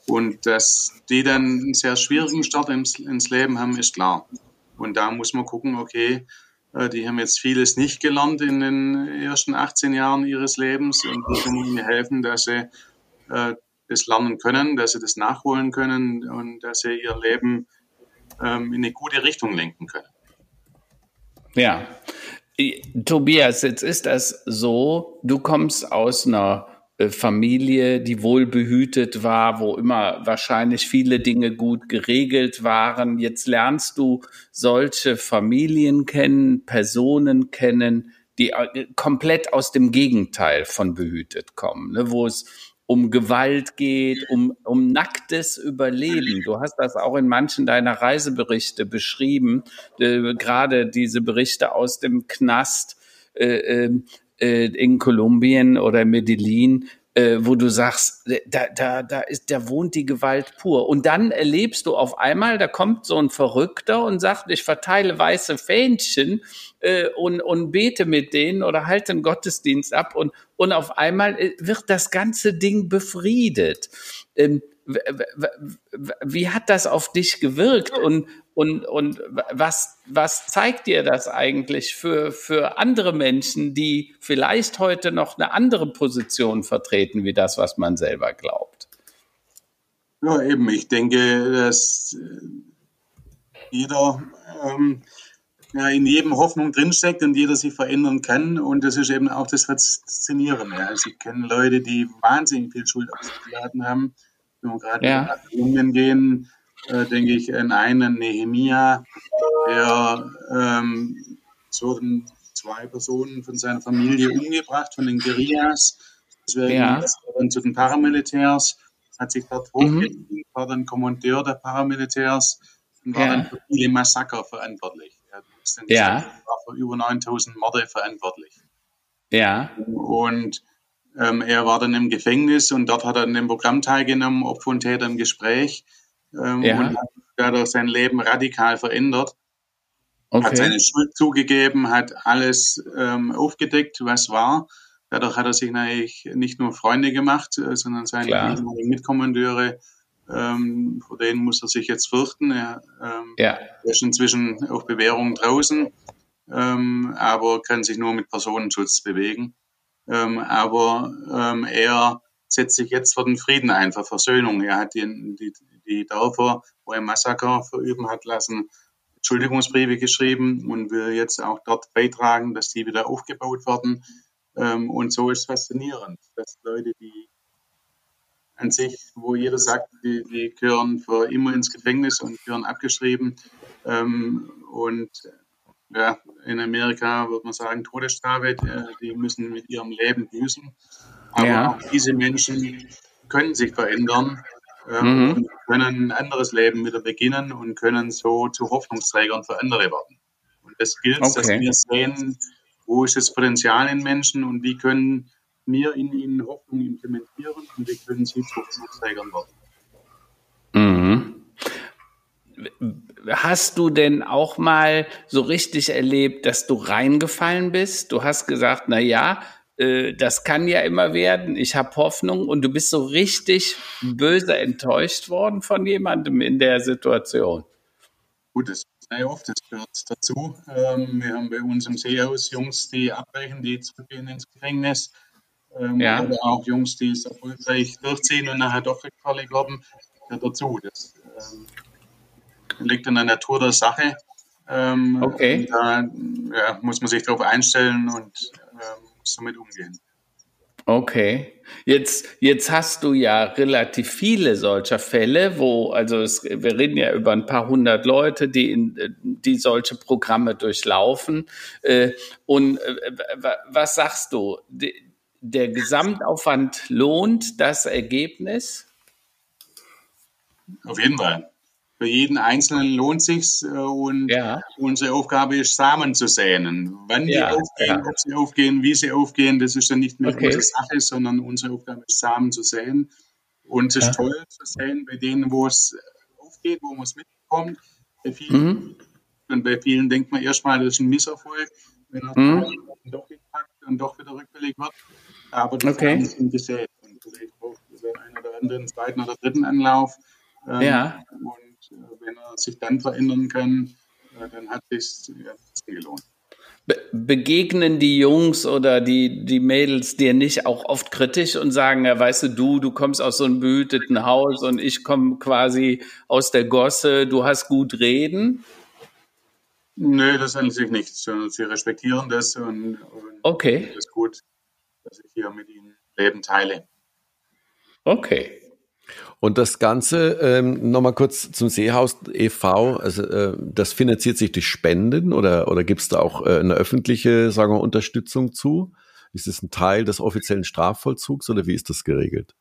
Und dass die dann einen sehr schwierigen Start ins, ins Leben haben, ist klar. Und da muss man gucken, okay, äh, die haben jetzt vieles nicht gelernt in den ersten 18 Jahren ihres Lebens und wir können ihnen helfen, dass sie äh, das lernen können, dass sie das nachholen können und dass sie ihr Leben ähm, in eine gute Richtung lenken können. Ja. Tobias, jetzt ist das so, du kommst aus einer Familie, die wohlbehütet war, wo immer wahrscheinlich viele Dinge gut geregelt waren. Jetzt lernst du solche Familien kennen, Personen kennen, die äh, komplett aus dem Gegenteil von behütet kommen, ne, wo es um Gewalt geht, um, um nacktes Überleben. Du hast das auch in manchen deiner Reiseberichte beschrieben, äh, gerade diese Berichte aus dem Knast äh, ähm, äh, in Kolumbien oder Medellin, äh, wo du sagst, da, da, da ist, da wohnt die Gewalt pur. Und dann erlebst du auf einmal, da kommt so ein Verrückter und sagt, ich verteile weiße Fähnchen äh, und, und bete mit denen oder halte einen Gottesdienst ab und, und auf einmal äh, wird das ganze Ding befriedet. Ähm, wie hat das auf dich gewirkt und, und, und was, was zeigt dir das eigentlich für, für andere Menschen, die vielleicht heute noch eine andere Position vertreten, wie das, was man selber glaubt? Ja, eben. Ich denke, dass jeder ähm, ja, in jedem Hoffnung drinsteckt und jeder sich verändern kann. Und das ist eben auch das Faszinierende. Also ich kenne Leute, die wahnsinnig viel Schuld auf sich geladen haben wenn wir gerade ja. nach Kolumbien gehen, äh, denke ich an einen Nehemia, der ähm, es wurden zwei Personen von seiner Familie umgebracht, von den Guerillas. Deswegen ja. dann zu den Paramilitärs, hat sich dort mhm. war dann Kommandeur der Paramilitärs und war ja. dann für viele Massaker verantwortlich. Er ja. war für über 9000 Morde verantwortlich. Ja. Und ähm, er war dann im Gefängnis und dort hat er an dem Programm teilgenommen, Opfer und Täter im Gespräch. Ähm, ja. Und hat dadurch sein Leben radikal verändert. Okay. Hat seine Schuld zugegeben, hat alles ähm, aufgedeckt, was war. Dadurch hat er sich natürlich nicht nur Freunde gemacht, äh, sondern seine Mitkommandeure, ähm, vor denen muss er sich jetzt fürchten. Er, ähm, ja. er ist inzwischen auf Bewährung draußen, ähm, aber kann sich nur mit Personenschutz bewegen. Ähm, aber ähm, er setzt sich jetzt für den Frieden ein, für Versöhnung. Er hat die, die, die Dörfer, wo er Massaker verüben hat lassen, Entschuldigungsbriefe geschrieben und will jetzt auch dort beitragen, dass die wieder aufgebaut werden. Ähm, und so ist faszinierend, dass Leute, die an sich, wo jeder sagt, die, die gehören für immer ins Gefängnis und gehören abgeschrieben. Ähm, und ja, in Amerika würde man sagen, Todesstrafe, die müssen mit ihrem Leben büßen. Aber ja. auch diese Menschen können sich verändern ähm, mhm. können ein anderes Leben wieder beginnen und können so zu Hoffnungsträgern für andere werden. Und das gilt, okay. dass wir sehen, wo ist das Potenzial in Menschen und wie können wir in ihnen Hoffnung implementieren und wie können sie zu Hoffnungsträgern werden. Mhm. Hast du denn auch mal so richtig erlebt, dass du reingefallen bist? Du hast gesagt, na ja, äh, das kann ja immer werden. Ich habe Hoffnung und du bist so richtig böse enttäuscht worden von jemandem in der Situation. Gut, das ist sehr oft, das gehört dazu. Ähm, wir haben bei uns im Seehaus Jungs, die abbrechen, die zurückgehen ins Gefängnis. Ähm, ja. Oder auch Jungs, die es erfolgreich durchziehen und nachher doch rückfällig werden. Gehört dazu. Das ähm, liegt in der Natur der Sache. Ähm, okay. Da ja, muss man sich darauf einstellen und ähm, muss damit umgehen. Okay. Jetzt, jetzt hast du ja relativ viele solcher Fälle, wo, also es, wir reden ja über ein paar hundert Leute, die, in, die solche Programme durchlaufen. Äh, und äh, was sagst du? Der Gesamtaufwand lohnt das Ergebnis? Auf jeden Fall für jeden Einzelnen lohnt sich's äh, und ja. unsere Aufgabe ist, Samen zu säen. Wann ja, die aufgehen, ja. ob sie aufgehen, wie sie aufgehen, das ist dann nicht mehr okay. unsere Sache, sondern unsere Aufgabe ist, Samen zu säen. Und es ist toll zu sehen, bei denen, wo es aufgeht, wo man es mitbekommt. Bei vielen, mhm. Und bei vielen denkt man erstmal, das ist ein Misserfolg, wenn er mhm. doch gepackt und doch wieder rückbelegt wird. Aber das okay. sind gesät. Und vielleicht braucht über einen oder anderen zweiten oder dritten Anlauf. Ähm, ja. Und wenn er sich dann verändern kann, äh, dann hat sich ja, gelohnt. begegnen die Jungs oder die, die Mädels dir nicht auch oft kritisch und sagen, ja, weißt du, du, du kommst aus so einem behüteten Haus und ich komme quasi aus der Gosse, du hast gut reden? Nö, das an sich nicht, sondern sie respektieren das und, und okay. das ist gut, dass ich hier mit ihnen Leben teile. Okay. Und das Ganze, ähm, nochmal kurz zum Seehaus e.V., also äh, das finanziert sich durch Spenden oder, oder gibt es da auch äh, eine öffentliche, sagen wir, Unterstützung zu? Ist es ein Teil des offiziellen Strafvollzugs oder wie ist das geregelt?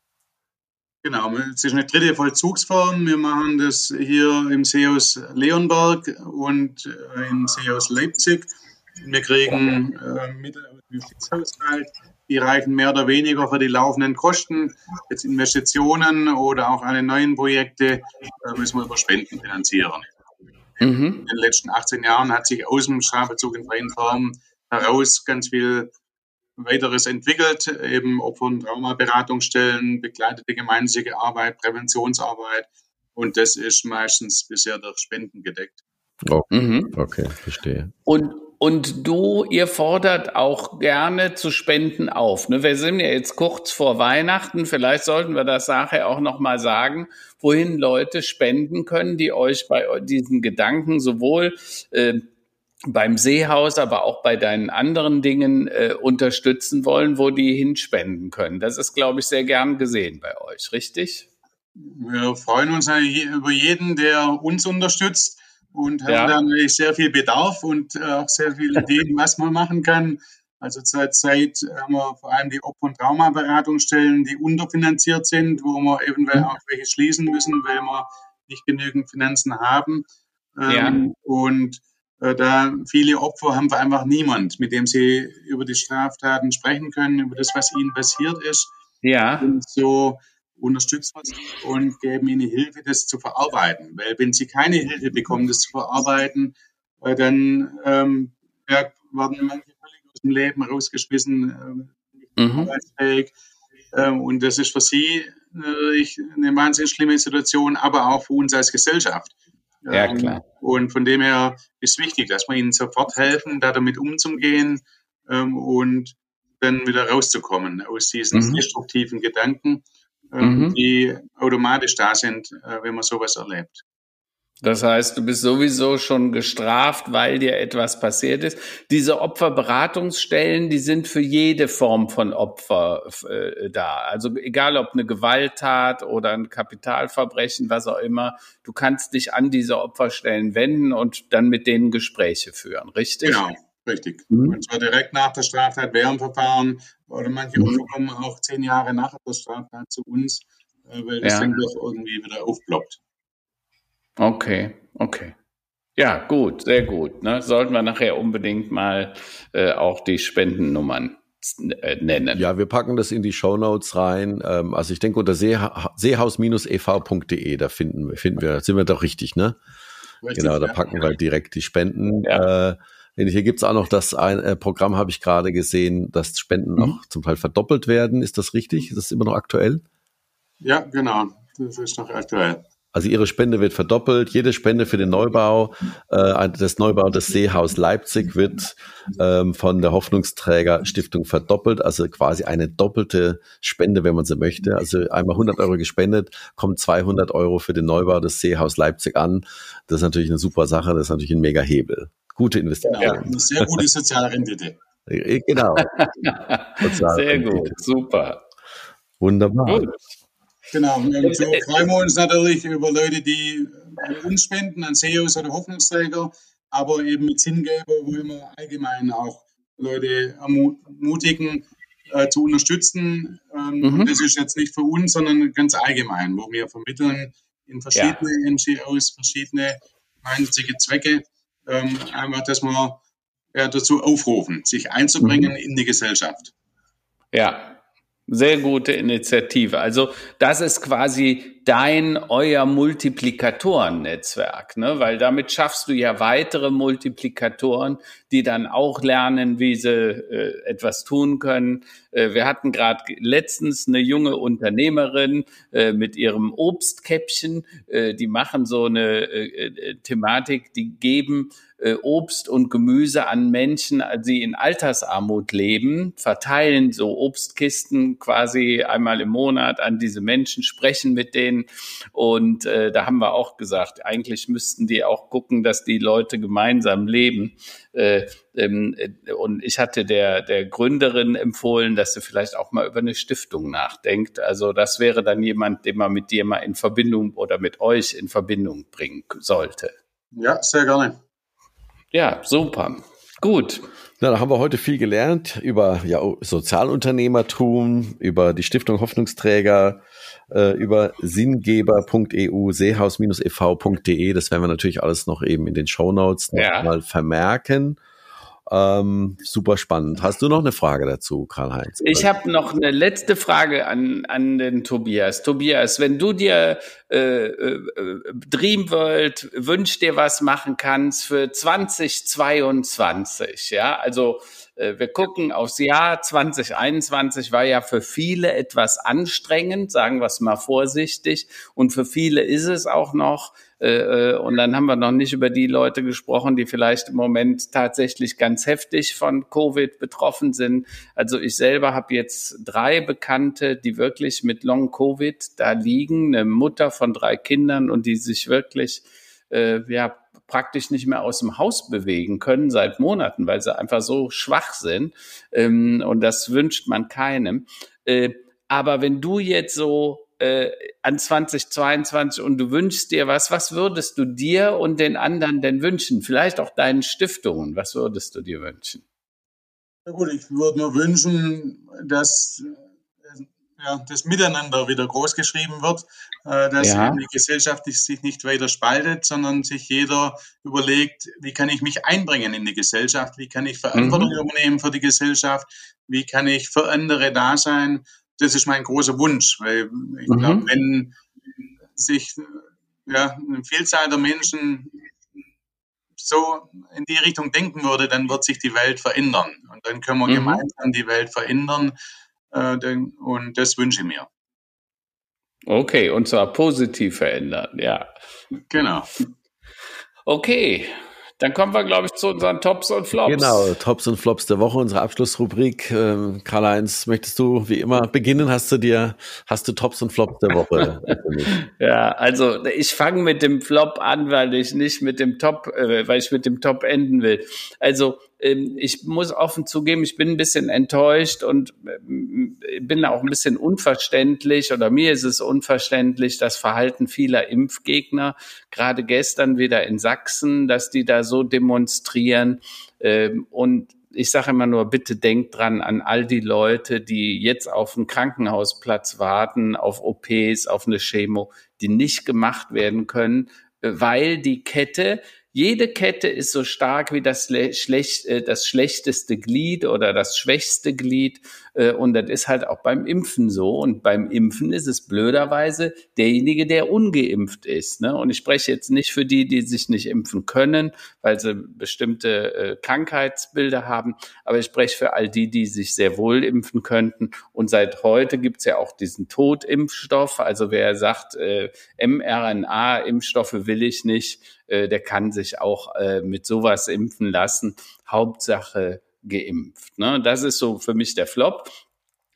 Genau, es ist eine dritte Vollzugsform. Wir machen das hier im Seehaus Leonberg und äh, im Seehaus Leipzig. Wir kriegen äh, Mittel aus dem Justizhaushalt die reichen mehr oder weniger für die laufenden Kosten. Jetzt Investitionen oder auch alle neuen Projekte äh, müssen wir über Spenden finanzieren. Mhm. In den letzten 18 Jahren hat sich aus dem Strafbezug in freien Form heraus ganz viel weiteres entwickelt, eben Opfer- und Traumaberatungsstellen, begleitete gemeinnützige Arbeit, Präventionsarbeit. Und das ist meistens bisher durch Spenden gedeckt. Oh, mhm. Okay, verstehe. Und und du, ihr fordert auch gerne zu spenden auf. Ne? Wir sind ja jetzt kurz vor Weihnachten. Vielleicht sollten wir das nachher auch nochmal sagen, wohin Leute spenden können, die euch bei diesen Gedanken sowohl äh, beim Seehaus, aber auch bei deinen anderen Dingen äh, unterstützen wollen, wo die hinspenden können. Das ist, glaube ich, sehr gern gesehen bei euch, richtig? Wir freuen uns über jeden, der uns unterstützt und haben ja. dann natürlich sehr viel Bedarf und äh, auch sehr viele Ideen, was man machen kann. Also zurzeit haben wir vor allem die Opfer- und Traumaberatungsstellen, die unterfinanziert sind, wo wir eventuell auch welche schließen müssen, weil wir nicht genügend Finanzen haben. Ähm, ja. Und äh, da viele Opfer haben wir einfach niemand, mit dem sie über die Straftaten sprechen können, über das, was ihnen passiert ist. Ja. Und so unterstützen wir sie und geben ihnen Hilfe, das zu verarbeiten. Weil wenn sie keine Hilfe bekommen, das zu verarbeiten, äh, dann ähm, werden manche völlig aus dem Leben rausgeschmissen, äh, mhm. Ähm, und das ist für sie natürlich eine wahnsinnig schlimme Situation, aber auch für uns als Gesellschaft. Ja, ähm, klar. Und von dem her ist wichtig, dass wir ihnen sofort helfen, da damit umzugehen ähm, und dann wieder rauszukommen aus diesen mhm. destruktiven Gedanken mhm. die automatisch da sind, äh, wenn man sowas erlebt. Das heißt, du bist sowieso schon gestraft, weil dir etwas passiert ist. Diese Opferberatungsstellen, die sind für jede Form von Opfer äh, da. Also egal ob eine Gewalttat oder ein Kapitalverbrechen, was auch immer, du kannst dich an diese Opferstellen wenden und dann mit denen Gespräche führen, richtig? Genau. Richtig. Mhm. Und zwar direkt nach der Straftat während Verfahren oder manche mhm. kommen auch zehn Jahre nach der Straftat zu uns, äh, weil das ja. dann doch irgendwie wieder aufploppt. Okay, okay. Ja, gut, sehr gut. Ne? Sollten wir nachher unbedingt mal äh, auch die Spendennummern äh, nennen. Ja, wir packen das in die Show Notes rein. Ähm, also ich denke unter seeha seehaus-ev.de, da finden, finden wir, sind wir doch richtig, ne? Richtig, genau, da packen ja. wir direkt die Spenden. Ja. Äh, hier gibt es auch noch das ein, äh, Programm, habe ich gerade gesehen, dass Spenden mhm. auch zum Teil verdoppelt werden. Ist das richtig? Ist das immer noch aktuell? Ja, genau. Das ist noch aktuell. Also Ihre Spende wird verdoppelt. Jede Spende für den Neubau, äh, des Neubau des Seehaus Leipzig wird ähm, von der Hoffnungsträger Stiftung verdoppelt. Also quasi eine doppelte Spende, wenn man so möchte. Also einmal 100 Euro gespendet, kommt 200 Euro für den Neubau des Seehaus Leipzig an. Das ist natürlich eine super Sache. Das ist natürlich ein mega Hebel. Gute Investition. Genau, eine sehr gute soziale Rendite. Äh, genau. sehr gut, super. Wunderbar. Gut. Genau, und so freuen wir uns natürlich über Leute, die an uns spenden, an CEOs oder Hoffnungsträger, aber eben mit Sinngeber wollen wir allgemein auch Leute ermutigen, äh, zu unterstützen. Ähm, mhm. Das ist jetzt nicht für uns, sondern ganz allgemein, wo wir vermitteln in verschiedene ja. NGOs, verschiedene gemeinnützige Zwecke ähm, einfach, dass wir ja, dazu aufrufen, sich einzubringen mhm. in die Gesellschaft. Ja, sehr gute Initiative. Also das ist quasi dein, euer Multiplikatoren-Netzwerk, ne? weil damit schaffst du ja weitere Multiplikatoren, die dann auch lernen, wie sie äh, etwas tun können. Äh, wir hatten gerade letztens eine junge Unternehmerin äh, mit ihrem Obstkäppchen, äh, die machen so eine äh, äh, Thematik, die geben äh, Obst und Gemüse an Menschen, die in Altersarmut leben, verteilen so Obstkisten quasi einmal im Monat an diese Menschen, sprechen mit denen. Und äh, da haben wir auch gesagt, eigentlich müssten die auch gucken, dass die Leute gemeinsam leben. Äh, ähm, äh, und ich hatte der, der Gründerin empfohlen, dass sie vielleicht auch mal über eine Stiftung nachdenkt. Also das wäre dann jemand, den man mit dir mal in Verbindung oder mit euch in Verbindung bringen sollte. Ja, sehr gerne. Ja, super. Gut. Na, da haben wir heute viel gelernt über ja, Sozialunternehmertum, über die Stiftung Hoffnungsträger, äh, über sinngeber.eu, seehaus-ev.de. Das werden wir natürlich alles noch eben in den Show Notes ja. mal vermerken. Ähm, super spannend. Hast du noch eine Frage dazu, Karl-Heinz? Ich habe noch eine letzte Frage an, an den Tobias. Tobias, wenn du dir äh, äh, Dreamworld wünsch dir was machen kannst für 2022, ja, also wir gucken aufs Jahr 2021 war ja für viele etwas anstrengend, sagen wir es mal vorsichtig. Und für viele ist es auch noch. Äh, äh, und dann haben wir noch nicht über die Leute gesprochen, die vielleicht im Moment tatsächlich ganz heftig von Covid betroffen sind. Also ich selber habe jetzt drei Bekannte, die wirklich mit Long Covid da liegen, eine Mutter von drei Kindern und die sich wirklich äh, ja praktisch nicht mehr aus dem Haus bewegen können seit Monaten, weil sie einfach so schwach sind. Ähm, und das wünscht man keinem. Äh, aber wenn du jetzt so äh, an 2022 und du wünschst dir was, was würdest du dir und den anderen denn wünschen? Vielleicht auch deinen Stiftungen, was würdest du dir wünschen? Ja gut, ich würde mir wünschen, dass ja, das Miteinander wieder großgeschrieben wird, äh, dass ja. die Gesellschaft sich nicht weiter spaltet, sondern sich jeder überlegt, wie kann ich mich einbringen in die Gesellschaft, wie kann ich Verantwortung mhm. übernehmen für die Gesellschaft, wie kann ich für andere da sein. Das ist mein großer Wunsch, weil ich mhm. glaube, wenn sich ja, eine Vielzahl der Menschen so in die Richtung denken würde, dann wird sich die Welt verändern. Und dann können wir mhm. gemeinsam die Welt verändern. Äh, und das wünsche ich mir. Okay, und zwar positiv verändern, ja. Genau. Okay, dann kommen wir, glaube ich, zu unseren Tops und Flops. Genau, Tops und Flops der Woche, unsere Abschlussrubrik. Ähm, Karl-Heinz, möchtest du wie immer beginnen? Hast du dir, hast du Tops und Flops der Woche? ja, also ich fange mit dem Flop an, weil ich nicht mit dem Top, äh, weil ich mit dem Top enden will. Also ich muss offen zugeben, ich bin ein bisschen enttäuscht und äh, bin auch ein bisschen unverständlich oder mir ist es unverständlich, das Verhalten vieler Impfgegner, gerade gestern wieder in Sachsen, dass die da so demonstrieren. Ähm, und ich sage immer nur, bitte denkt dran an all die Leute, die jetzt auf einen Krankenhausplatz warten, auf OPs, auf eine Chemo, die nicht gemacht werden können, äh, weil die Kette jede Kette ist so stark wie das, schlecht, äh, das schlechteste Glied oder das schwächste Glied. Äh, und das ist halt auch beim Impfen so. Und beim Impfen ist es blöderweise derjenige, der ungeimpft ist. Ne? Und ich spreche jetzt nicht für die, die sich nicht impfen können, weil sie bestimmte äh, Krankheitsbilder haben, aber ich spreche für all die, die sich sehr wohl impfen könnten. Und seit heute gibt es ja auch diesen Totimpfstoff. Also wer sagt, mRNA-Impfstoffe will ich nicht, äh, der kann sich auch äh, mit sowas impfen lassen. Hauptsache geimpft. Ne? Das ist so für mich der Flop.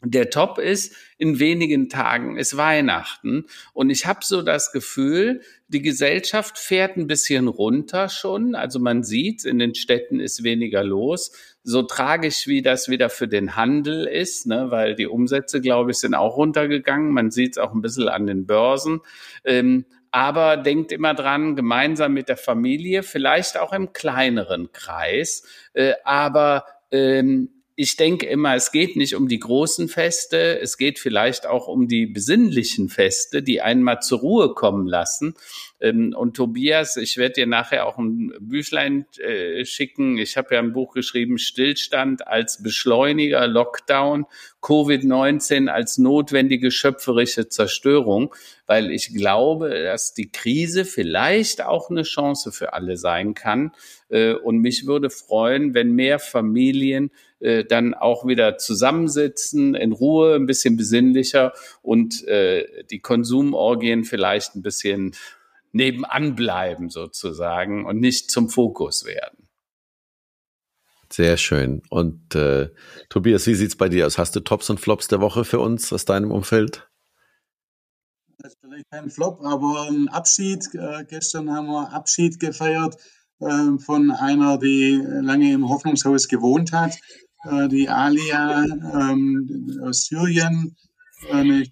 Der Top ist, in wenigen Tagen ist Weihnachten und ich habe so das Gefühl, die Gesellschaft fährt ein bisschen runter schon. Also man sieht, in den Städten ist weniger los. So tragisch wie das wieder für den Handel ist, ne, weil die Umsätze, glaube ich, sind auch runtergegangen. Man sieht es auch ein bisschen an den Börsen. Ähm, aber denkt immer dran, gemeinsam mit der Familie, vielleicht auch im kleineren Kreis. Äh, aber ähm, ich denke immer, es geht nicht um die großen Feste, es geht vielleicht auch um die besinnlichen Feste, die einmal zur Ruhe kommen lassen. Ähm, und Tobias, ich werde dir nachher auch ein Büchlein äh, schicken. Ich habe ja ein Buch geschrieben, Stillstand als Beschleuniger, Lockdown, Covid-19 als notwendige schöpferische Zerstörung, weil ich glaube, dass die Krise vielleicht auch eine Chance für alle sein kann. Äh, und mich würde freuen, wenn mehr Familien äh, dann auch wieder zusammensitzen, in Ruhe, ein bisschen besinnlicher und äh, die Konsumorgien vielleicht ein bisschen nebenan bleiben sozusagen und nicht zum Fokus werden. Sehr schön. Und äh, Tobias, wie sieht's bei dir aus? Hast du Tops und Flops der Woche für uns aus deinem Umfeld? Das ist vielleicht kein Flop, aber ein Abschied. Äh, gestern haben wir Abschied gefeiert äh, von einer, die lange im Hoffnungshaus gewohnt hat. Äh, die Alia ähm, aus Syrien, eine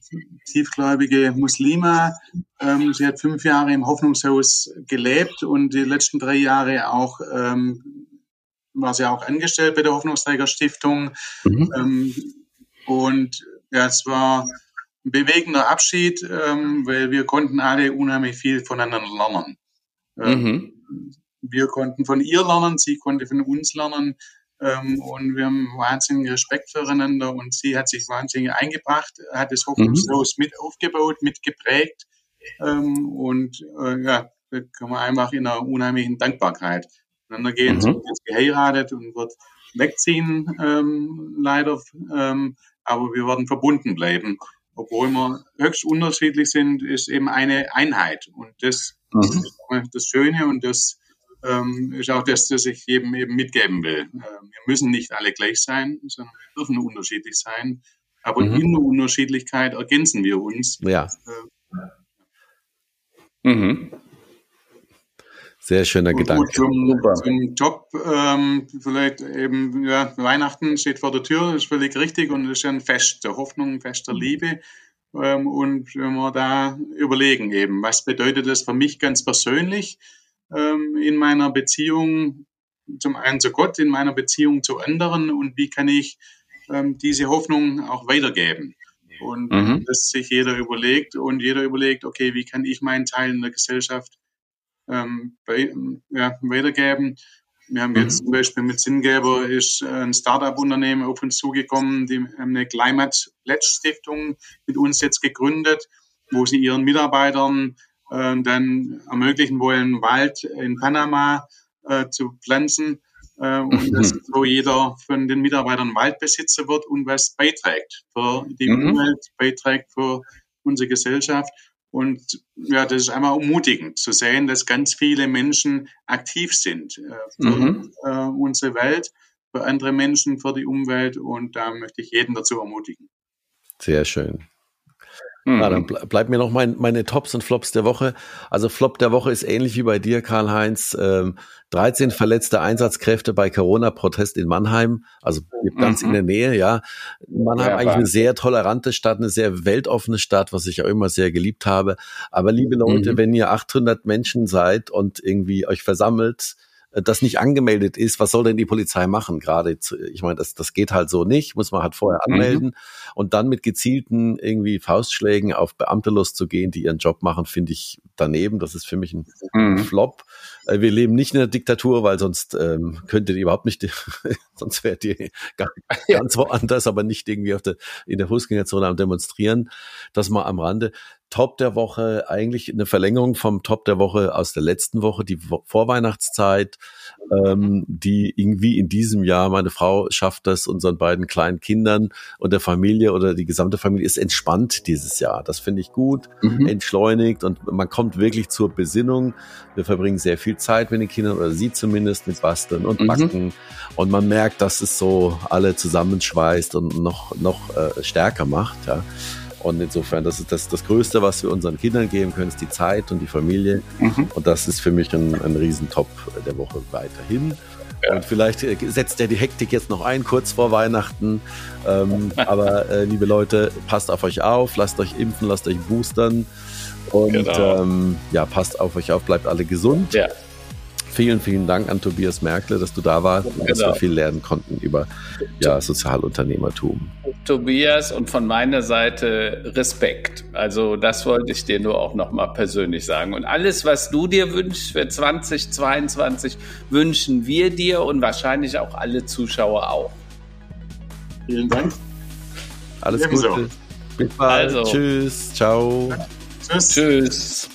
tiefgläubige Muslima. Ähm, sie hat fünf Jahre im Hoffnungshaus gelebt und die letzten drei Jahre auch ähm, war sie auch angestellt bei der Hoffnungsträger Stiftung. Mhm. Ähm, und ja, es war ein bewegender Abschied, ähm, weil wir konnten alle unheimlich viel voneinander lernen. Ähm, mhm. Wir konnten von ihr lernen, sie konnte von uns lernen. Ähm, und wir haben wahnsinnigen Respekt füreinander und sie hat sich wahnsinnig eingebracht, hat das Hoffnungshaus mhm. mit aufgebaut, mit geprägt ähm, und äh, ja, da kann man einfach in einer unheimlichen Dankbarkeit miteinander gehen. Mhm. Sie wird jetzt geheiratet und wird wegziehen, ähm, leider, ähm, aber wir werden verbunden bleiben. Obwohl wir höchst unterschiedlich sind, ist eben eine Einheit und das mhm. ist das Schöne und das ähm, ist auch das, das ich jedem eben mitgeben will. Ähm, wir müssen nicht alle gleich sein, sondern wir dürfen unterschiedlich sein. Aber mhm. in der Unterschiedlichkeit ergänzen wir uns. Ja. Äh, mhm. Sehr schöner gut, Gedanke. Zum, zum Job, ähm, vielleicht eben, ja, Weihnachten steht vor der Tür, ist völlig richtig und ist ja ein Fest der Hoffnung, ein Fest der Liebe. Ähm, und wenn wir da überlegen eben, was bedeutet das für mich ganz persönlich? Ähm, in meiner Beziehung zum einen zu Gott, in meiner Beziehung zu anderen und wie kann ich ähm, diese Hoffnung auch weitergeben. Und mhm. dass sich jeder überlegt und jeder überlegt, okay, wie kann ich meinen Teil in der Gesellschaft ähm, bei, ja, weitergeben. Wir haben jetzt mhm. zum Beispiel mit Sinngeber ist ein Startup-Unternehmen auf uns zugekommen, die haben eine Climate Pledge Stiftung mit uns jetzt gegründet, wo sie ihren Mitarbeitern äh, dann ermöglichen wollen, Wald in Panama äh, zu pflanzen äh, und dass so jeder von den Mitarbeitern Waldbesitzer wird und was beiträgt für die mhm. Umwelt, beiträgt für unsere Gesellschaft. Und ja, das ist einmal ermutigend zu sehen, dass ganz viele Menschen aktiv sind äh, für mhm. äh, unsere Welt, für andere Menschen, für die Umwelt. Und da möchte ich jeden dazu ermutigen. Sehr schön. Mhm. Ja, dann bleibt mir noch mein, meine Tops und Flops der Woche. Also Flop der Woche ist ähnlich wie bei dir, Karl-Heinz. Ähm, 13 verletzte Einsatzkräfte bei Corona-Protest in Mannheim, also ganz mhm. in der Nähe, ja. Mannheim ja, eigentlich eine sehr tolerante Stadt, eine sehr weltoffene Stadt, was ich auch immer sehr geliebt habe. Aber liebe Leute, mhm. wenn ihr 800 Menschen seid und irgendwie euch versammelt, das nicht angemeldet ist, was soll denn die Polizei machen? Gerade, ich meine, das, das geht halt so nicht, muss man halt vorher mhm. anmelden mhm. und dann mit gezielten irgendwie Faustschlägen auf Beamte loszugehen, die ihren Job machen, finde ich daneben. Das ist für mich ein mhm. Flop. Äh, wir leben nicht in der Diktatur, weil sonst ähm, könntet ihr überhaupt nicht, sonst wärt ihr ganz, ganz woanders, aber nicht irgendwie auf der, in der Fußgängerzone am Demonstrieren. Das mal am Rande. Top der Woche, eigentlich eine Verlängerung vom Top der Woche aus der letzten Woche, die Vorweihnachtszeit, ähm, die irgendwie in diesem Jahr, meine Frau schafft das unseren beiden kleinen Kindern und der Familie oder die gesamte Familie ist entspannt dieses Jahr. Das finde ich gut, mhm. entschleunigt und man kommt wirklich zur Besinnung. Wir verbringen sehr viel Zeit mit den Kindern oder sie zumindest mit Basteln und mhm. Backen mhm. und man merkt, dass es so alle zusammenschweißt und noch, noch äh, stärker macht. Ja. Und insofern, das ist das, das Größte, was wir unseren Kindern geben können, ist die Zeit und die Familie. Mhm. Und das ist für mich ein, ein Riesentop der Woche weiterhin. Ja. Und vielleicht äh, setzt er die Hektik jetzt noch ein, kurz vor Weihnachten. Ähm, aber äh, liebe Leute, passt auf euch auf, lasst euch impfen, lasst euch boostern. Und genau. ähm, ja, passt auf euch auf, bleibt alle gesund. Ja. Vielen, vielen Dank an Tobias Merkle, dass du da warst und dass wir genau. viel lernen konnten über ja, Sozialunternehmertum. Tobias und von meiner Seite Respekt. Also das wollte ich dir nur auch nochmal persönlich sagen. Und alles, was du dir wünschst für 2022, wünschen wir dir und wahrscheinlich auch alle Zuschauer auch. Vielen Dank. Alles. Gute. Bis bald. Also. Tschüss. Ciao. Tschüss. Tschüss.